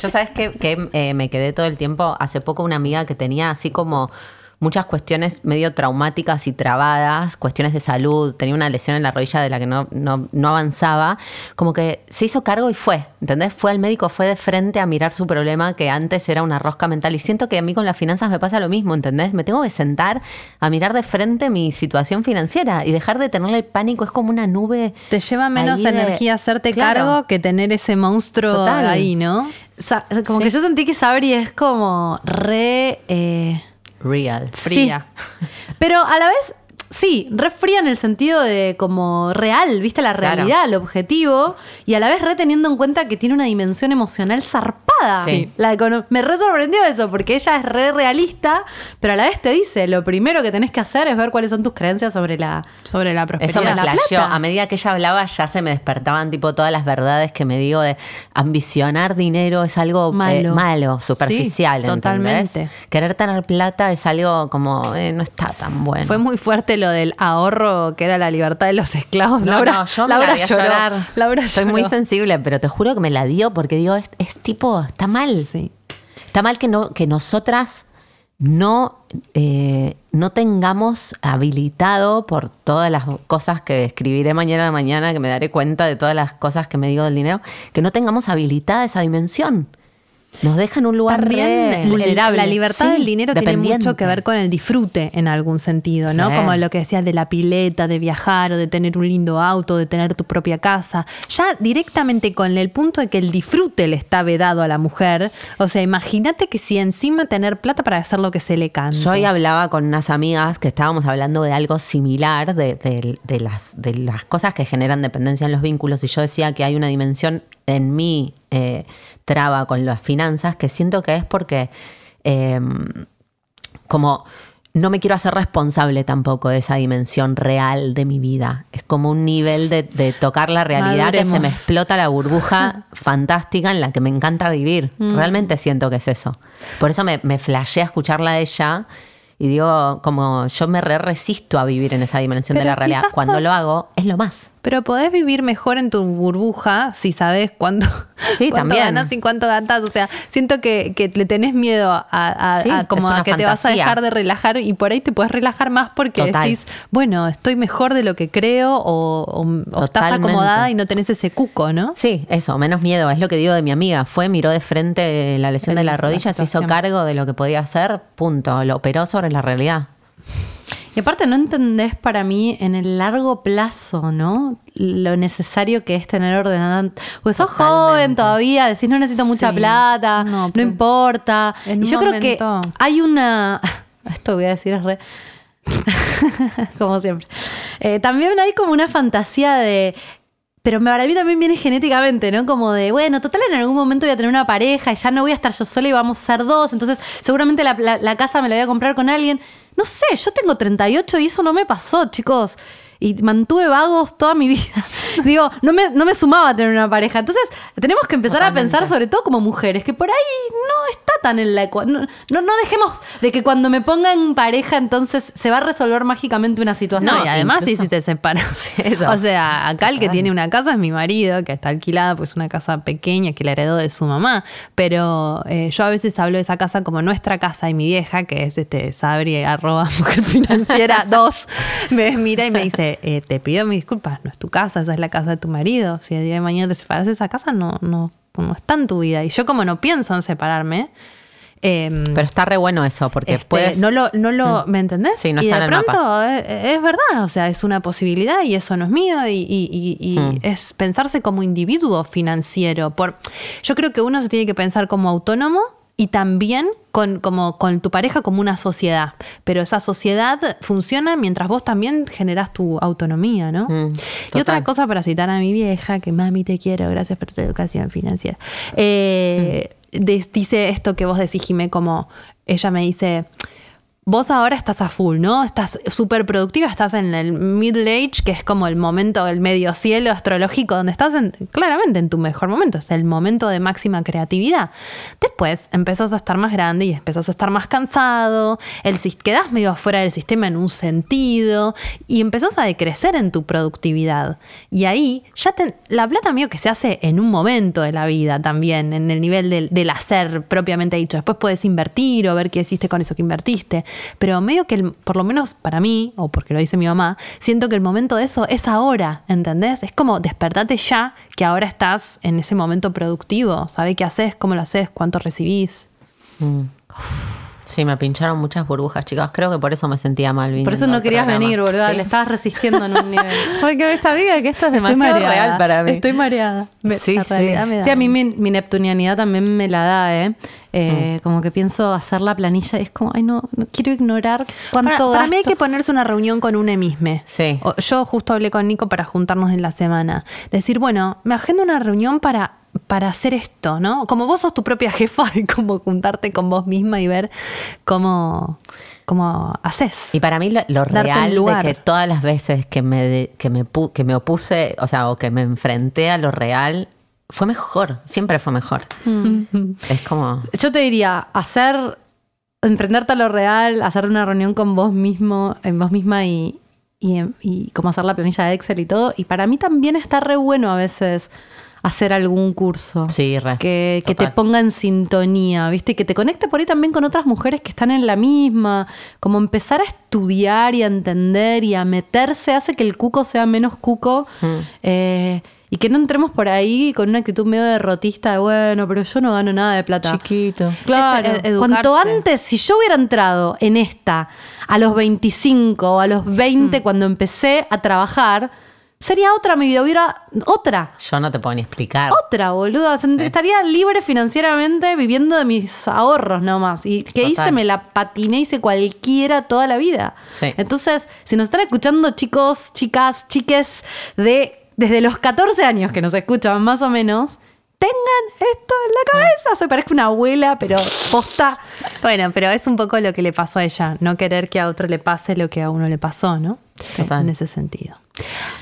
Yo sabes que, que, eh, me quedé todo el tiempo, hace poco una amiga que tenía así como muchas cuestiones medio traumáticas y trabadas, cuestiones de salud, tenía una lesión en la rodilla de la que no, no, no avanzaba, como que se hizo cargo y fue, ¿entendés? Fue al médico, fue de frente a mirar su problema que antes era una rosca mental y siento que a mí con las finanzas me pasa lo mismo, ¿entendés? Me tengo que sentar a mirar de frente mi situación financiera y dejar de tenerle pánico, es como una nube. Te lleva menos ahí de- energía hacerte Claro. cargo que tener ese monstruo Total. ahí, ¿no? Sa- como Sí. que yo sentí que Sabri es como re. eh, Real. Fría. Sí. Pero a la vez, sí, re fría en el sentido de como real, viste la Claro. realidad, el objetivo, y a la vez re teniendo en cuenta que tiene una dimensión emocional zarpada. Sí. La me re sorprendió eso, porque ella es re realista, pero a la vez te dice, lo primero que tenés que hacer es ver cuáles son tus creencias sobre la... Sobre la Eso prosperidad. me la flasheó. plata. A medida que ella hablaba, ya se me despertaban tipo todas las verdades que me digo de ambicionar dinero es algo eh, Malo. superficial. Sí, ¿entendés? totalmente. Querer tener plata es algo como eh, no está tan bueno. Fue muy fuerte lo del ahorro, que era la libertad de los esclavos. No, Laura, no, yo me Laura la vi a lloró. llorar. Laura Soy lloró. muy sensible, pero te juro que me la dio porque digo, es, es tipo, está mal. Sí. Está mal que, no, que nosotras no, eh, no tengamos habilitado por todas las cosas que escribiré mañana a la mañana, que me daré cuenta de todas las cosas que me digo del dinero, que no tengamos habilitada esa dimensión. Nos deja en un lugar También vulnerable. la libertad Sí, del dinero tiene mucho que ver con el disfrute en algún sentido, ¿no? Sí. Como lo que decías de la pileta, de viajar o de tener un lindo auto, de tener tu propia casa. Ya directamente con el punto de que el disfrute le está vedado a la mujer. O sea, imagínate que si encima tener plata para hacer lo que se le canta. Yo hoy hablaba con unas amigas que estábamos hablando de algo similar, de, de- de las, de las cosas que generan dependencia en los vínculos, y yo decía que hay una dimensión en mi eh, traba con las finanzas que siento que es porque eh, como no me quiero hacer responsable tampoco de esa dimensión real de mi vida. Es como un nivel de, de tocar la realidad que se me explota la burbuja (laughs) fantástica en la que me encanta vivir. Mm. Realmente siento que es eso. Por eso me, me flashé a escucharla a ella y digo, como yo me re resisto a vivir en esa dimensión de la realidad. Cuando por- lo hago, es lo más. Pero podés vivir mejor en tu burbuja si sabes cuánto, Sí, cuánto también. ganas y cuánto gastas. O sea, siento que, que le tenés miedo a, a- Sí, a como a que te vas a dejar de relajar y por ahí te puedes relajar más porque Total. decís, bueno, estoy mejor de lo que creo o, o- o estás acomodada y no tenés ese cuco, ¿no? Sí, eso, menos miedo. Es lo que digo de mi amiga. Fue, miró de frente la lesión de El- la la rodilla, se hizo cargo de lo que podía hacer, punto. Lo operó sobre la realidad. Y aparte no entendés para mí en el largo plazo, ¿no? Lo necesario que es tener ordenada. Pues sos Totalmente. joven todavía, decís no necesito mucha Sí. plata, No, importa. y yo creo que hay una... (laughs) Esto voy a decir es re... (laughs) como siempre. Eh, también hay como una fantasía de pero para mí también viene genéticamente, ¿no? Como de, bueno, total en algún momento voy a tener una pareja y ya no voy a estar yo sola y vamos a ser dos, entonces seguramente la, la- la casa me la voy a comprar con alguien. No sé, yo tengo 38 y eso no me pasó, chicos. Y mantuve vagos toda mi vida. (laughs) Digo, no me, no me sumaba a tener una pareja. Entonces, tenemos que empezar a pensar, sobre todo como mujeres, que por ahí no está tan en la ecuación. No, no, dejemos de que cuando me ponga en pareja, entonces se va a resolver mágicamente una situación. No, y además incluso- sí si te separas. (laughs) Eso. O sea, acá el que tiene una casa es mi marido, que está alquilada, pues una casa pequeña que la heredó de su mamá. Pero eh, yo a veces hablo de esa casa como nuestra casa y mi vieja, que es este Sabri, arroba (laughs) mujer financiera 2, me mira y me dice, eh, te pido mis disculpas, no es tu casa, esa es la casa de tu marido. Si el día de mañana te separas de esa casa, no, no, no está en tu vida. Y yo como no pienso en separarme, em, Pero está re bueno eso, porque este, puedes. no lo, no lo, ¿me entendés? Sí, no y está de en pronto es, es verdad, o sea, es una posibilidad y eso no es mío y, y- y- y Hmm. es pensarse como individuo financiero. Por, yo creo que uno se tiene que pensar como autónomo y también con, como, con tu pareja como una sociedad. Pero esa sociedad funciona mientras vos también generás tu autonomía, ¿no? Mm, y otra cosa para citar a mi vieja, que mami te quiero, gracias por tu educación financiera. Eh, de- dice esto que vos decís, Jimé, como ella me dice, vos ahora estás a full, ¿no? Estás súper productiva, estás en el middle age, que es como el momento, el medio cielo astrológico, donde estás en- claramente en tu mejor momento, es el momento de máxima creatividad. Después empezás a estar más grande y empezás a estar más cansado, el, quedás medio afuera del sistema en un sentido y empezás a decrecer en tu productividad. Y ahí ya te- la plata medio que se hace en un momento de la vida también, en el nivel del, del hacer propiamente dicho. Después puedes invertir o ver qué hiciste con eso que invertiste. Pero medio que, el- por lo menos para mí, o porque lo dice mi mamá, siento que el momento de eso es ahora, ¿entendés? Es como despertate ya, que ahora estás en ese momento productivo. ¿Sabés qué haces? ¿Cómo lo haces? ¿Cuánto recibís? Mm. Sí, me pincharon muchas burbujas, chicos. Creo que por eso me sentía mal. Por eso no querías programa. venir, boludo. Sí. Le estabas resistiendo en un nivel. (laughs) Porque me está vida que esto es Estoy demasiado mareada. real para mí. Estoy mareada. Me- Sí, la sí. me da. Sí, a mí mi, mi neptunianidad también me la da, ¿eh? Eh, Como que pienso hacer la planilla, es como, ay, no, no quiero ignorar cuánto Para, para mí hay que ponerse una reunión con un mismo. Sí. O- Yo justo hablé con Nico para juntarnos en la semana. Decir, bueno, me agendo una reunión para, para hacer esto, ¿no? Como vos sos tu propia jefa y (laughs) como juntarte con vos misma y ver cómo, cómo haces. Y para mí lo, real de lugar. que todas las veces que me, de- que, me pu- que me opuse, o sea, o que me enfrenté a lo real, fue mejor. Siempre fue mejor. Es como... Yo te diría, hacer, enfrentarte a lo real, hacer una reunión con vos mismo, en vos misma y, y, y como hacer la planilla de Excel y todo. Y para mí también está re bueno a veces hacer algún curso. Sí, re. Que, que te ponga en sintonía, ¿viste? Y que te conecte por ahí también con otras mujeres que están en la misma. Como empezar a estudiar y a entender y a meterse hace que el cuco sea menos cuco. Mm. Eh, y que no entremos por ahí con una actitud medio derrotista de, bueno, pero yo no gano nada de plata. Chiquito. Claro. Es, eh, educarse. Cuanto antes, si yo hubiera entrado en esta a los 25 o a los 20 cuando empecé a trabajar, sería otra mi vida, hubiera otra. Yo no te puedo ni explicar. Otra, boluda. Estaría libre financieramente viviendo de mis ahorros nomás. Y que Total. hice, me la patiné, hice cualquiera toda la vida. Sí. Entonces, si nos están escuchando chicos, chicas, chiques de desde los 14 años que nos escuchan más o menos, tengan esto en la cabeza. Se parezco una abuela, pero posta. Bueno, pero es un poco lo que le pasó a ella, no querer que a otro le pase lo que a uno le pasó, ¿no? Total. En ese sentido.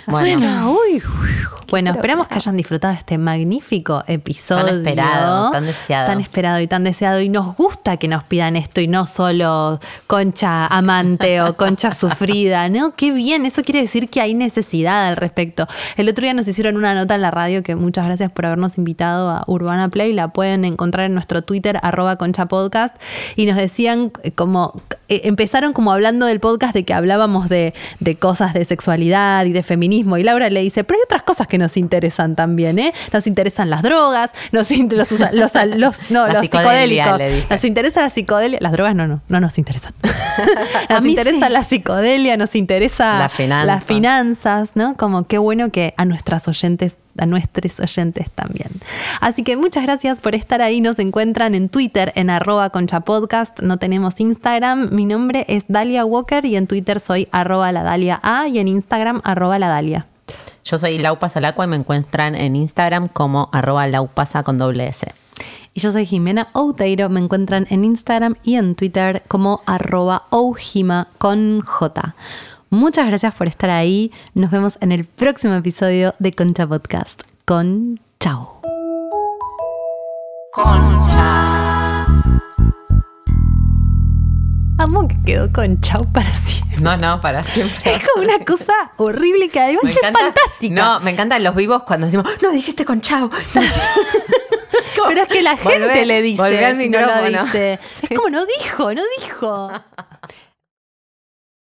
Bueno. uy, uy. bueno, esperamos que hayan disfrutado este magnífico episodio. Tan esperado, tan deseado. Tan esperado y tan deseado. Y nos gusta que nos pidan esto y no solo concha amante o concha (laughs) sufrida, ¿no? Qué bien, eso quiere decir que hay necesidad al respecto. El otro día nos hicieron una nota en la radio que muchas gracias por habernos invitado a Urbana Play. La pueden encontrar en nuestro Twitter, arroba concha podcast. Y nos decían como, eh, empezaron como hablando del podcast de que hablábamos de, de cosas de sexualidad y de feminismo. Y Laura le dice, pero hay otras cosas que nos interesan también, ¿eh? Nos interesan las drogas, nos los, los, los- no, La los psicodélicos. Nos interesa la psicodelia. Las drogas no, no, no nos interesan. (laughs) (laughs) A nos mí interesa sí. la psicodelia, nos interesa La finanza. las finanzas, ¿no? Como qué bueno que a nuestras oyentes a nuestros oyentes también. Así que muchas gracias por estar ahí. Nos encuentran en Twitter en arroba conchapodcast. No tenemos Instagram. Mi nombre es Dalia Walker y en Twitter soy arroba la Dalia A y en Instagram arroba la Dalia. Yo soy Laupazalacua y me encuentran en Instagram como arroba laupasa con doble S. Y yo soy Jimena Outeiro, me encuentran en Instagram y en Twitter como arroba oujima con J. Muchas gracias por estar ahí. Nos vemos en el próximo episodio de Concha Podcast. Con chao. Amo que quedó con chau para siempre. No, no, para siempre. Es como una cosa horrible que además es fantástica. No, me encantan los vivos cuando decimos, no dijiste con chau. (laughs) Pero es que la gente Volvé- le dice. si no lo dice. (laughs) Es como no dijo, no dijo. (laughs)